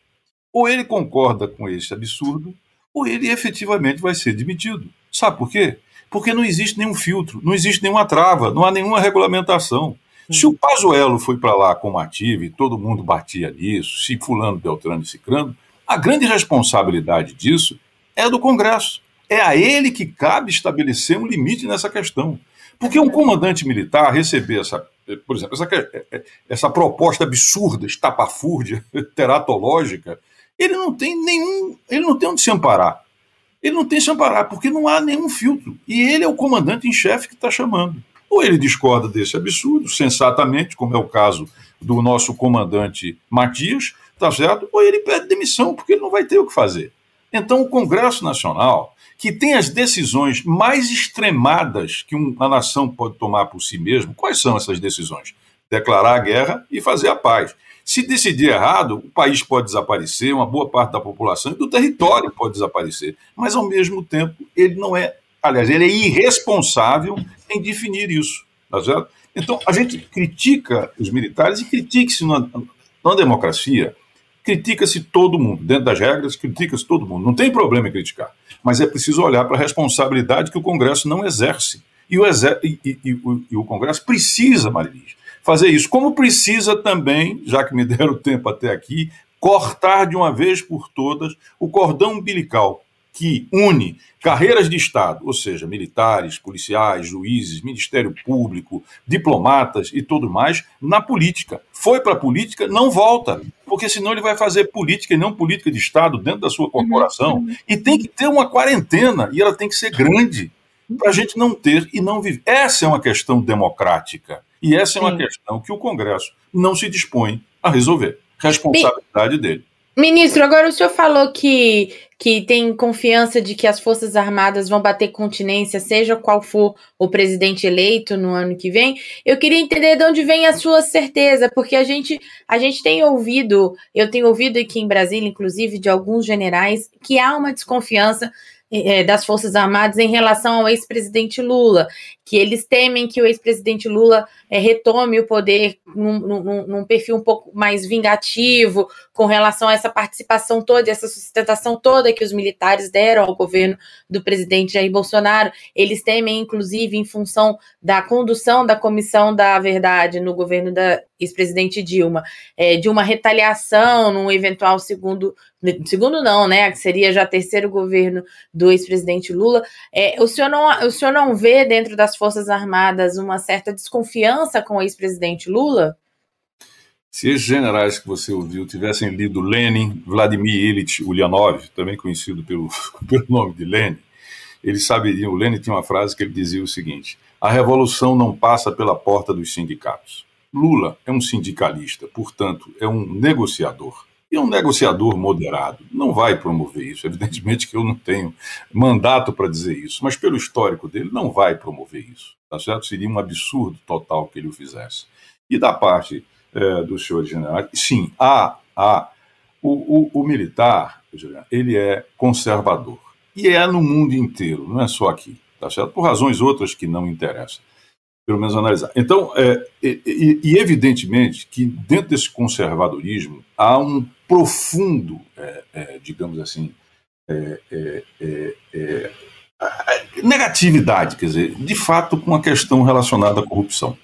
ou ele concorda com esse absurdo, ou ele efetivamente vai ser demitido. Sabe por quê? Porque não existe nenhum filtro, não existe nenhuma trava, não há nenhuma regulamentação. Se o Pazuello foi para lá combativo e todo mundo batia nisso, se fulano, Beltrano e Cicrano, a grande responsabilidade disso é do Congresso. É a ele que cabe estabelecer um limite nessa questão. Porque um comandante militar receber essa, por exemplo, essa, essa proposta absurda, estapafúrdia, teratológica, ele não tem nenhum, ele não tem onde se amparar. Ele não tem se amparar, porque não há nenhum filtro. E ele é o comandante em chefe que está chamando. Ou ele discorda desse absurdo, sensatamente, como é o caso do nosso comandante Matias, tá certo? Ou ele pede demissão, porque ele não vai ter o que fazer. Então, o Congresso Nacional, que tem as decisões mais extremadas que uma nação pode tomar por si mesmo, quais são essas decisões? Declarar a guerra e fazer a paz. Se decidir errado, o país pode desaparecer, uma boa parte da população e do território pode desaparecer. Mas, ao mesmo tempo, ele não é, aliás, ele é irresponsável em definir isso. Tá certo? Então, a gente critica os militares e critica-se na, na democracia, critica-se todo mundo. Dentro das regras, critica-se todo mundo. Não tem problema em criticar. Mas é preciso olhar para a responsabilidade que o Congresso não exerce. E o, exer e, e, e, o, o Congresso precisa, Marilis, fazer isso. Como precisa também, já que me deram tempo até aqui, cortar de uma vez por todas o cordão umbilical que une carreiras de Estado, ou seja, militares, policiais, juízes, Ministério Público, diplomatas e tudo mais, na política. Foi para a política, não volta, porque senão ele vai fazer política e não política de Estado dentro da sua corporação. Uhum. E tem que ter uma quarentena, e ela tem que ser grande, para a gente não ter e não viver. Essa é uma questão democrática. E essa é uma questão que o Congresso não se dispõe a resolver. Responsabilidade dele. Ministro, agora o senhor falou que, que tem confiança de que as Forças Armadas vão bater continência, seja qual for o presidente eleito no ano que vem. Eu queria entender de onde vem a sua certeza, porque a gente, a gente tem ouvido, eu tenho ouvido aqui em Brasília, inclusive, de alguns generais, que há uma desconfiança é, das Forças Armadas em relação ao ex-presidente Lula, que eles temem que o ex-presidente Lula é, retome o poder num, num, num, perfil um pouco mais vingativo com relação a essa participação toda, essa sustentação toda que os militares deram ao governo do presidente Jair Bolsonaro. Eles temem, inclusive, em função da condução da Comissão da Verdade no governo da ex-presidente Dilma, é, de uma retaliação num eventual segundo, segundo não, né, que seria já terceiro governo do ex-presidente Lula. É, o, senhor não, o senhor não vê dentro das Forças Armadas uma certa desconfiança com o ex-presidente Lula? Se esses generais que você ouviu tivessem lido Lenin, Vladimir Ilyich Ulyanov, também conhecido pelo, pelo nome de Lenin, eles saberiam. O Lenin tinha uma frase que ele dizia o seguinte: a revolução não passa pela porta dos sindicatos. Lula é um sindicalista, portanto, é um negociador. E um negociador moderado não vai promover isso. Evidentemente que eu não tenho mandato para dizer isso, mas pelo histórico dele, não vai promover isso. Tá certo? Seria um absurdo total que ele o fizesse. E da parte é, dos senhores generais, sim, há, há o, o, o militar, ele é conservador. E é no mundo inteiro, não é só aqui, tá certo? Por razões outras que não interessam pelo menos analisar. Então, é, e, e, evidentemente que dentro desse conservadorismo há um profundo, é, é, digamos assim, é, é, é, negatividade, quer dizer, de fato, com a questão relacionada à corrupção.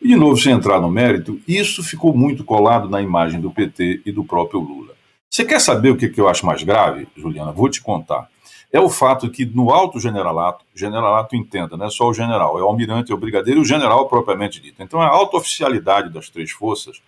E, de novo, sem entrar no mérito, isso ficou muito colado na imagem do PT e do próprio Lula. Você quer saber o que, que eu acho mais grave, Juliana? Vou te contar. É o fato que no alto generalato, generalato entenda, não é só o general, é o almirante, é o brigadeiro e o general propriamente dito. Então, a alta oficialidade das três forças,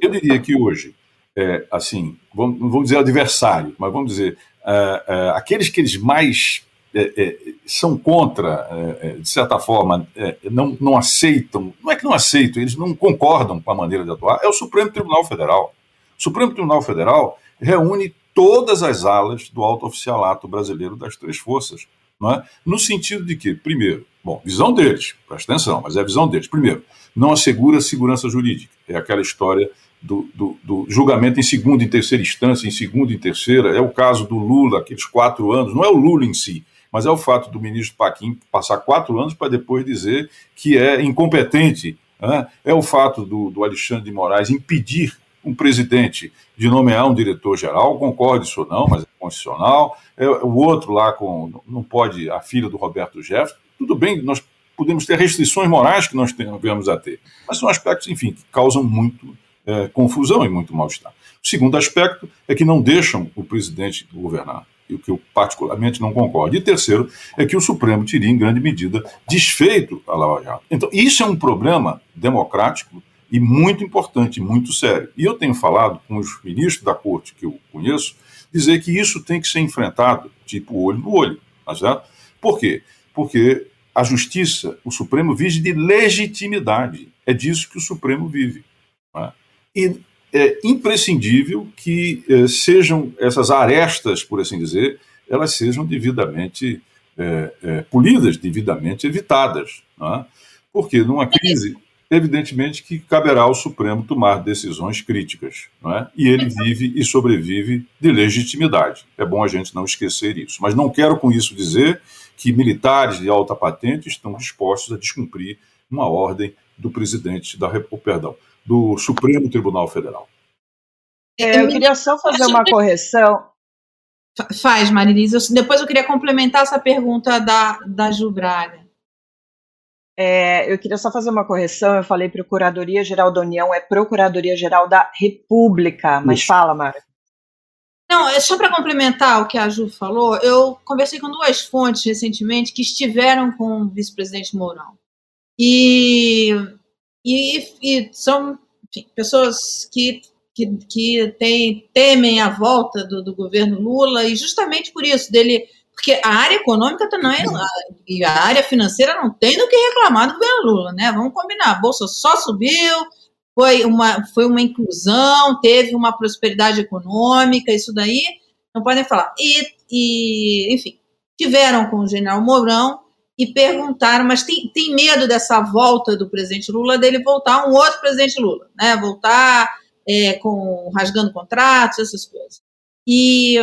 eu diria que hoje, é, assim, vamos, vamos dizer adversário, mas vamos dizer, é, é, aqueles que eles mais é, é, são contra, é, de certa forma, não, não aceitam, não é que não aceitam, eles não concordam com a maneira de atuar, é o Supremo Tribunal Federal. O Supremo Tribunal Federal reúne todas as alas do alto oficialato brasileiro das três forças, é? no sentido de que, primeiro, bom, visão deles, presta atenção, mas é a visão deles, primeiro, não assegura segurança jurídica, é aquela história do, do, do, julgamento em segunda e terceira instância, em segunda e terceira, é o caso do Lula, aqueles quatro anos, não é o Lula em si, mas é o fato do ministro Paquim passar quatro anos para depois dizer que é incompetente, né? é o fato do, do Alexandre de Moraes impedir um presidente de nomear um diretor-geral, concorde isso ou não, mas é constitucional, é, o outro lá com, não pode, a filha do Roberto Jefferson, tudo bem, nós podemos ter restrições morais que nós temos a ter, mas são aspectos, enfim, que causam muito é, confusão e muito mal-estar. O segundo aspecto é que não deixam o presidente governar, o que eu particularmente não concordo. E terceiro é que o Supremo teria, em grande medida, desfeito a Lava Jato. Então, isso é um problema democrático e muito importante, muito sério. E eu tenho falado com os ministros da corte que eu conheço, dizer que isso tem que ser enfrentado, tipo olho no olho, tá certo? Por quê? Porque a justiça, o Supremo vive de legitimidade. É disso que o Supremo vive. Né? E é imprescindível que é, sejam essas arestas, por assim dizer, elas sejam devidamente é, polidas, devidamente evitadas. Né? Porque numa crise evidentemente que caberá ao Supremo tomar decisões críticas, não é? E ele vive e sobrevive de legitimidade. É bom a gente não esquecer isso. Mas não quero com isso dizer que militares de alta patente estão dispostos a descumprir uma ordem do presidente da República, perdão, do Supremo Tribunal Federal. É, eu queria só fazer uma correção. Faz, Marilisa. Depois eu queria complementar essa pergunta da, da Ju Braga. É, eu queria só fazer uma correção. Eu falei Procuradoria-Geral da União, é Procuradoria-Geral da República. Mas Isso. fala, Mara. Não, é só para complementar o que a Ju falou, eu conversei com duas fontes recentemente que estiveram com o vice-presidente Mourão. E, e, e são enfim, pessoas que, que, que tem, temem a volta do, do governo Lula, e justamente por isso, dele porque a área econômica também e a área financeira não tem do que reclamar do governo Lula, né? Vamos combinar, a bolsa só subiu, foi uma, foi uma inclusão, teve uma prosperidade econômica, isso daí não podem falar. E, e enfim, tiveram com o general Mourão e perguntaram, mas tem, tem medo dessa volta do presidente Lula, dele voltar um outro presidente Lula, né? Voltar é, com rasgando contratos, essas coisas. E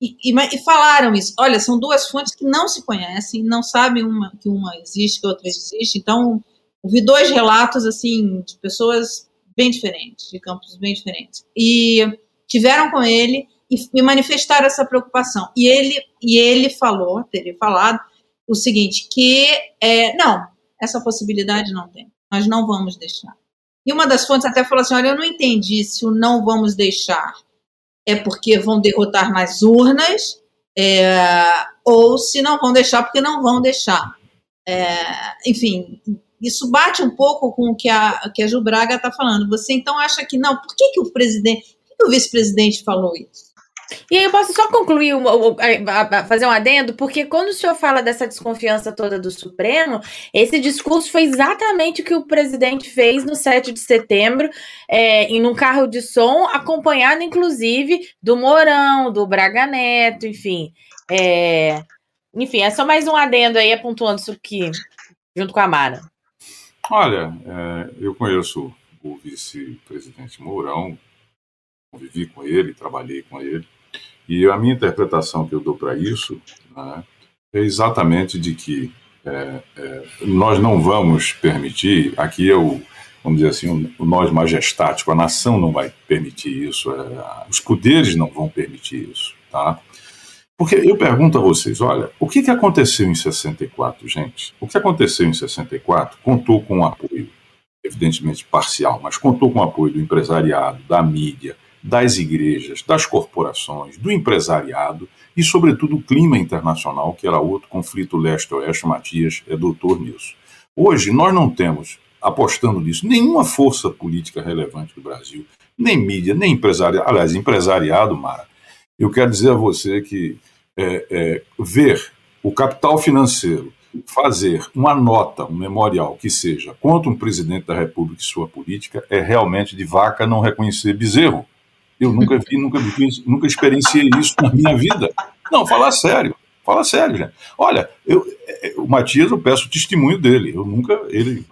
e, e, e, falaram isso. Olha, são duas fontes que não se conhecem, não sabem uma, que uma existe, que outra existe. Então, ouvi dois relatos assim de pessoas bem diferentes, de campos bem diferentes. E tiveram com ele e me manifestaram essa preocupação. E ele e ele falou, teria falado o seguinte, que é, não, essa possibilidade não tem. Nós não vamos deixar. E uma das fontes até falou assim: olha, eu não entendi se o não vamos deixar é porque vão derrotar nas urnas, é, ou se não vão deixar porque não vão deixar. É, enfim, isso bate um pouco com o que a, que a Ju Braga está falando. Você então acha que não? Por que, que o presidente, por que o vice-presidente falou isso? E aí eu posso só concluir, fazer um adendo, porque quando o senhor fala dessa desconfiança toda do Supremo, esse discurso foi exatamente o que o presidente fez no 7 de setembro, é, em um carro de som, acompanhado, inclusive, do Mourão, do Braga Neto, enfim. É, enfim, é só mais um adendo aí, apontando isso aqui, junto com a Mara. Olha, é, eu conheço o vice-presidente Mourão, convivi com ele, trabalhei com ele. E a minha interpretação que eu dou para isso né, é exatamente de que é, é, nós não vamos permitir, aqui é o, vamos dizer assim, o nós majestático, a nação não vai permitir isso, é, os poderes não vão permitir isso, tá? Porque eu pergunto a vocês, olha, o que, que aconteceu em 64, gente? O que aconteceu em 64 contou com o apoio, evidentemente parcial, mas contou com o apoio do empresariado, da mídia, das igrejas, das corporações, do empresariado e, sobretudo, o clima internacional, que era outro conflito leste-oeste. Matias é doutor nisso. Hoje, nós não temos, apostando nisso, nenhuma força política relevante do Brasil, nem mídia, nem empresariado. Aliás, empresariado, Mara, eu quero dizer a você que é, é, ver o capital financeiro fazer uma nota, um memorial que seja contra um presidente da República e sua política é realmente de vaca não reconhecer bezerro. Eu nunca vi, nunca vi, nunca experienciei isso na minha vida. Não, falar sério. Fala sério, gente. Olha, eu, é, o Matias, eu peço o testemunho dele. Eu nunca. Ele.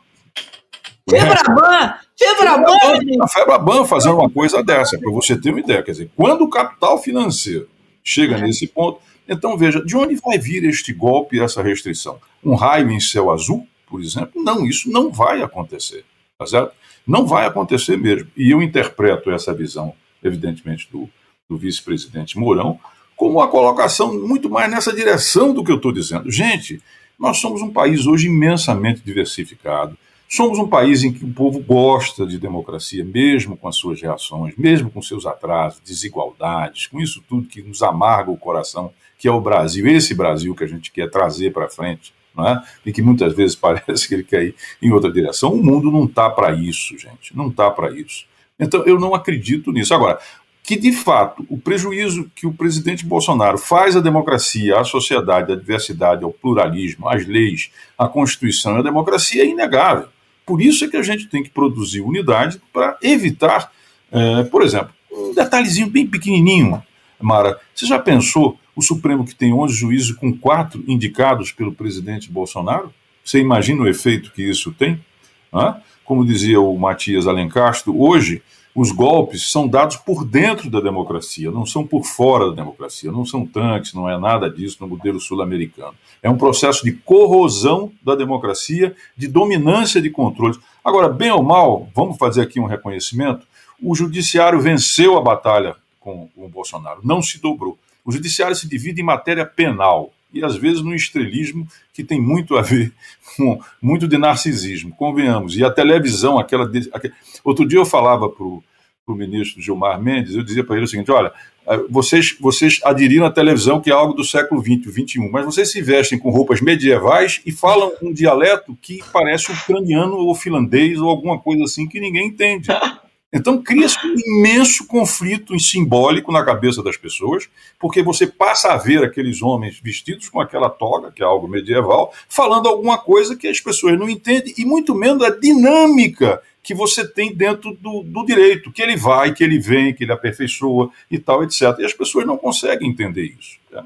Febraban! Febraban! A Febraban fazendo uma coisa dessa, para você ter uma ideia. Quer dizer, quando o capital financeiro chega nesse ponto, então veja, de onde vai vir este golpe, essa restrição? Um raio em céu azul, por exemplo? Não, isso não vai acontecer. Tá certo? Não vai acontecer mesmo. E eu interpreto essa visão evidentemente, do, do vice-presidente Mourão, como uma colocação muito mais nessa direção do que eu estou dizendo. Gente, nós somos um país hoje imensamente diversificado. Somos um país em que o povo gosta de democracia, mesmo com as suas reações, mesmo com seus atrasos, desigualdades, com isso tudo que nos amarga o coração, que é o Brasil, esse Brasil que a gente quer trazer para frente, não é? e que muitas vezes parece que ele quer ir em outra direção. O mundo não está para isso, gente, não está para isso. Então, eu não acredito nisso. Agora, que de fato o prejuízo que o presidente Bolsonaro faz à democracia, à sociedade, à diversidade, ao pluralismo, às leis, à Constituição e à democracia é inegável. Por isso é que a gente tem que produzir unidade para evitar, é, por exemplo, um detalhezinho bem pequenininho, Mara. Você já pensou o Supremo que tem 11 juízes com quatro indicados pelo presidente Bolsonaro? Você imagina o efeito que isso tem? Hã? Como dizia o Matias Alencastro, hoje os golpes são dados por dentro da democracia, não são por fora da democracia, não são tanques, não é nada disso no modelo sul-americano. É um processo de corrosão da democracia, de dominância de controles. Agora, bem ou mal, vamos fazer aqui um reconhecimento: o judiciário venceu a batalha com o Bolsonaro, não se dobrou. O judiciário se divide em matéria penal e às vezes no estrelismo que tem muito a ver com muito de narcisismo, convenhamos. E a televisão, aquela. Outro dia eu falava para o ministro Gilmar Mendes, eu dizia para ele o seguinte: olha, vocês, vocês aderiram à televisão que é algo do século XX, XXI, mas vocês se vestem com roupas medievais e falam um dialeto que parece ucraniano ou finlandês ou alguma coisa assim que ninguém entende. Então cria-se um imenso conflito simbólico na cabeça das pessoas, porque você passa a ver aqueles homens vestidos com aquela toga, que é algo medieval, falando alguma coisa que as pessoas não entendem, e muito menos a dinâmica que você tem dentro do, do direito, que ele vai, que ele vem, que ele aperfeiçoa e tal, etc. E as pessoas não conseguem entender isso. Né?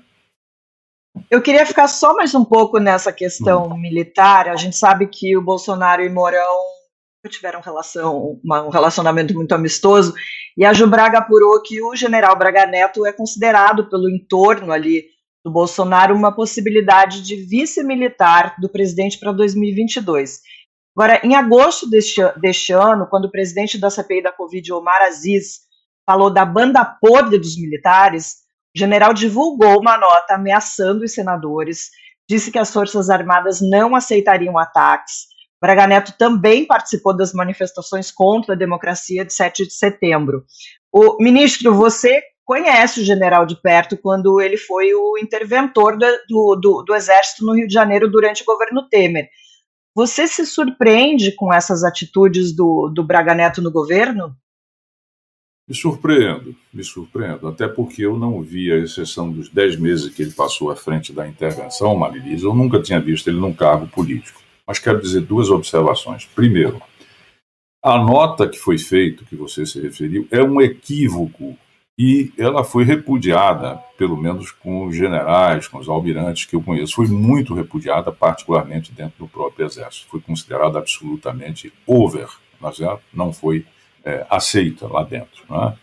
Eu queria ficar só mais um pouco nessa questão militar. A gente sabe que o Bolsonaro e Mourão tiveram relação, uma, um relacionamento muito amistoso, e a Ju Braga apurou que o general Braga Neto é considerado pelo entorno ali do Bolsonaro uma possibilidade de vice-militar do presidente para 2022. Agora, em agosto deste, deste ano, quando o presidente da CPI da Covid, Omar Aziz, falou da banda podre dos militares, o general divulgou uma nota ameaçando os senadores, disse que as Forças Armadas não aceitariam ataques, Braga Neto também participou das manifestações contra a democracia de 7 de setembro. O ministro, você conhece o general de perto quando ele foi o interventor do, do, do Exército no Rio de Janeiro durante o governo Temer. Você se surpreende com essas atitudes do, do Braga Neto no governo? Me surpreendo, me surpreendo, até porque eu não vi, a exceção dos 10 meses que ele passou à frente da intervenção, Marilisa, eu nunca tinha visto ele num cargo político. Mas quero dizer duas observações. Primeiro, a nota que foi feita, que você se referiu, é um equívoco e ela foi repudiada, pelo menos com os generais, com os almirantes que eu conheço, foi muito repudiada, particularmente dentro do próprio Exército. Foi considerada absolutamente over, é? não foi é, aceita lá dentro. É?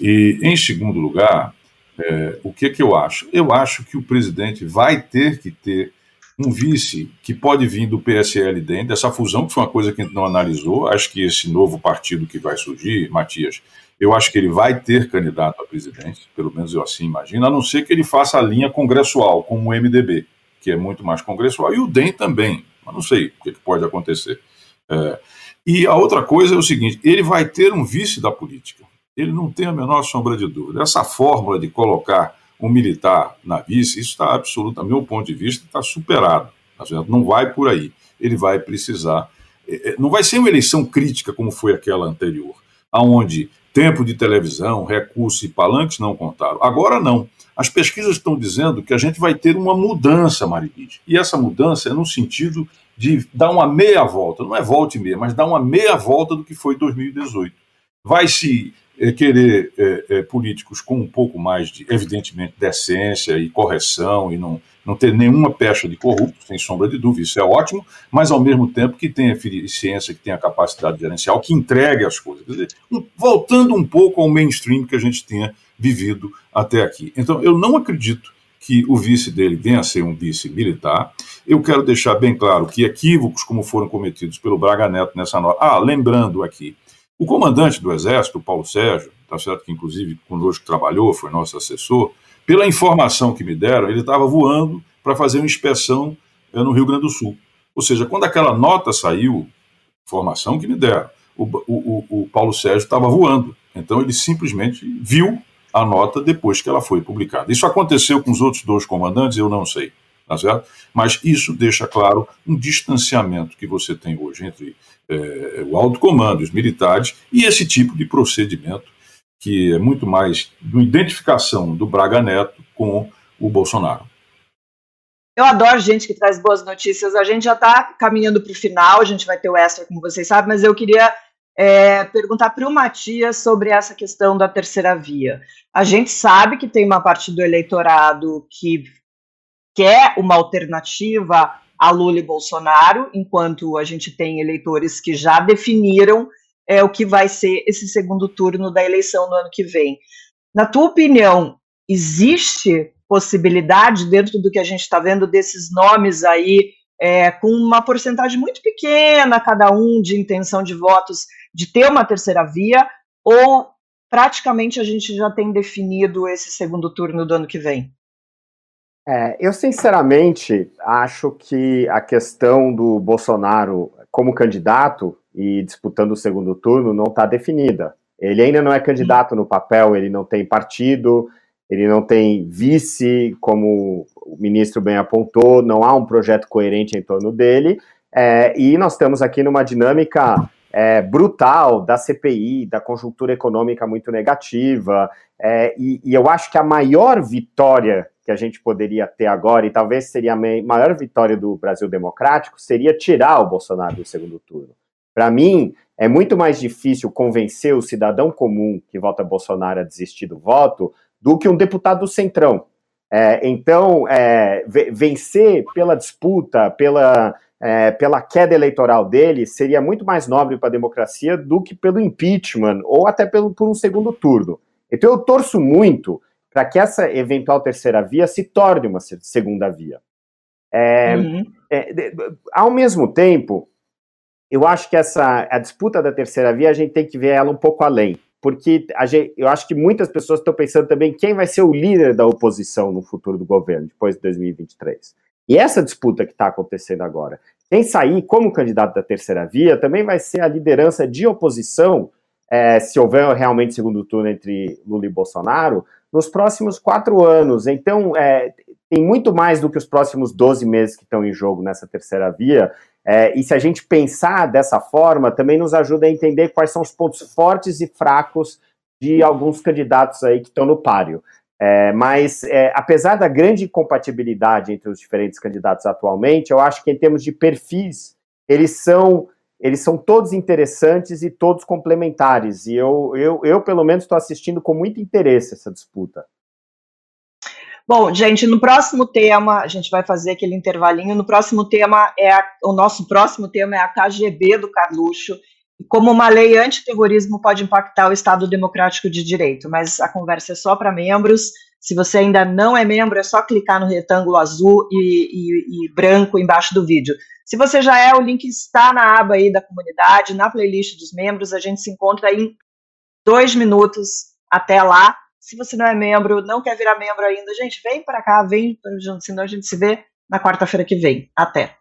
E, em segundo lugar, é, o que, que eu acho? Eu acho que o presidente vai ter que ter um vice que pode vir do PSL dentro dessa fusão, que foi uma coisa que a gente não analisou. Acho que esse novo partido que vai surgir, Matias, eu acho que ele vai ter candidato à presidência, pelo menos eu assim imagino, a não ser que ele faça a linha congressual, como o MDB, que é muito mais congressual, e o DEM também, mas não sei o que pode acontecer. É, e a outra coisa é o seguinte: ele vai ter um vice da política. ele não tem a menor sombra de dúvida. Essa fórmula de colocar um militar na vice, isso está absolutamente, meu ponto de vista, está superado. Tá não vai por aí. Ele vai precisar. É, é, não vai ser uma eleição crítica como foi aquela anterior, aonde tempo de televisão, recursos e palanques não contaram. Agora não. As pesquisas estão dizendo que a gente vai ter uma mudança, Mariquide. E essa mudança é no sentido de dar uma meia volta, não é volta e meia, mas dar uma meia volta do que foi 2018. Vai se é, querer é, é, políticos com um pouco mais de, evidentemente, decência e correção e não, não ter nenhuma pecha de corrupto, sem sombra de dúvida, isso é ótimo, mas ao mesmo tempo que tenha eficiência, que tenha capacidade gerencial, que entregue as coisas. Quer dizer, voltando um pouco ao mainstream que a gente tinha vivido até aqui. Então, eu não acredito que o vice dele venha a ser um vice militar. Eu quero deixar bem claro que equívocos como foram cometidos pelo Braga Neto nessa nota. Ah, lembrando aqui, o comandante do Exército, Paulo Sérgio, tá certo que inclusive conosco trabalhou, foi nosso assessor, pela informação que me deram, ele estava voando para fazer uma inspeção é, no Rio Grande do Sul. Ou seja, quando aquela nota saiu, informação que me deram, o, o, o Paulo Sérgio estava voando. Então ele simplesmente viu a nota depois que ela foi publicada. Isso aconteceu com os outros dois comandantes, eu não sei, tá certo? Mas isso deixa claro um distanciamento que você tem hoje entre é, o alto comando, os militares, e esse tipo de procedimento que é muito mais de identificação do Braga Neto com o Bolsonaro. Eu adoro gente que traz boas notícias. A gente já está caminhando para o final, a gente vai ter o extra, como vocês sabem, mas eu queria é, perguntar para o Matias sobre essa questão da terceira via. A gente sabe que tem uma parte do eleitorado que quer uma alternativa a Lula e Bolsonaro, enquanto a gente tem eleitores que já definiram é, o que vai ser esse segundo turno da eleição no ano que vem. Na tua opinião, existe possibilidade, dentro do que a gente está vendo, desses nomes aí, é, com uma porcentagem muito pequena, cada um, de intenção de votos, de ter uma terceira via, ou praticamente a gente já tem definido esse segundo turno do ano que vem? É, eu, sinceramente, acho que a questão do Bolsonaro como candidato e disputando o segundo turno não está definida. Ele ainda não é candidato no papel, ele não tem partido, ele não tem vice, como o ministro bem apontou, não há um projeto coerente em torno dele, é, e nós estamos aqui numa dinâmica é, brutal da CPI, da conjuntura econômica muito negativa, é, e, e, eu acho que a maior vitória que a gente poderia ter agora, e talvez seria a maior vitória do Brasil Democrático, seria tirar o Bolsonaro do segundo turno. Para mim, é muito mais difícil convencer o cidadão comum que vota Bolsonaro a desistir do voto do que um deputado do Centrão. É, então, é, vencer pela disputa, pela é, pela queda eleitoral dele seria muito mais nobre para a democracia do que pelo impeachment ou até pelo, por um segundo turno. Então eu torço muito para que essa eventual terceira via se torne uma segunda via. É, uhum. é, ao mesmo tempo, eu acho que essa a disputa da terceira via a gente tem que ver ela um pouco além, porque gente, eu acho que muitas pessoas estão pensando também quem vai ser o líder da oposição no futuro do governo depois de 2023. E essa disputa que está acontecendo agora, quem sair como candidato da terceira via também vai ser a liderança de oposição, é, se houver realmente segundo turno entre Lula e Bolsonaro, nos próximos quatro anos. Então, é, tem muito mais do que os próximos 12 meses que estão em jogo nessa terceira via. É, e se a gente pensar dessa forma, também nos ajuda a entender quais são os pontos fortes e fracos de alguns candidatos aí que estão no páreo. É, mas, é, apesar da grande incompatibilidade entre os diferentes candidatos atualmente, eu acho que em termos de perfis, eles são, eles são todos interessantes e todos complementares. E eu, eu, eu pelo menos, estou assistindo com muito interesse essa disputa. Bom, gente, no próximo tema, a gente vai fazer aquele intervalinho. No próximo tema, é a, o nosso próximo tema é a KGB do Carluxo e como uma lei antiterrorismo pode impactar o Estado Democrático de Direito. Mas a conversa é só para membros. Se você ainda não é membro, é só clicar no retângulo azul e, e, e, branco embaixo do vídeo. Se você já é, o link está na aba aí da comunidade, na playlist dos membros. A gente se encontra em dois minutos. Até lá. Se você não é membro, não quer virar membro ainda, gente, vem para cá, vem, senão a gente se vê na quarta-feira que vem. Até.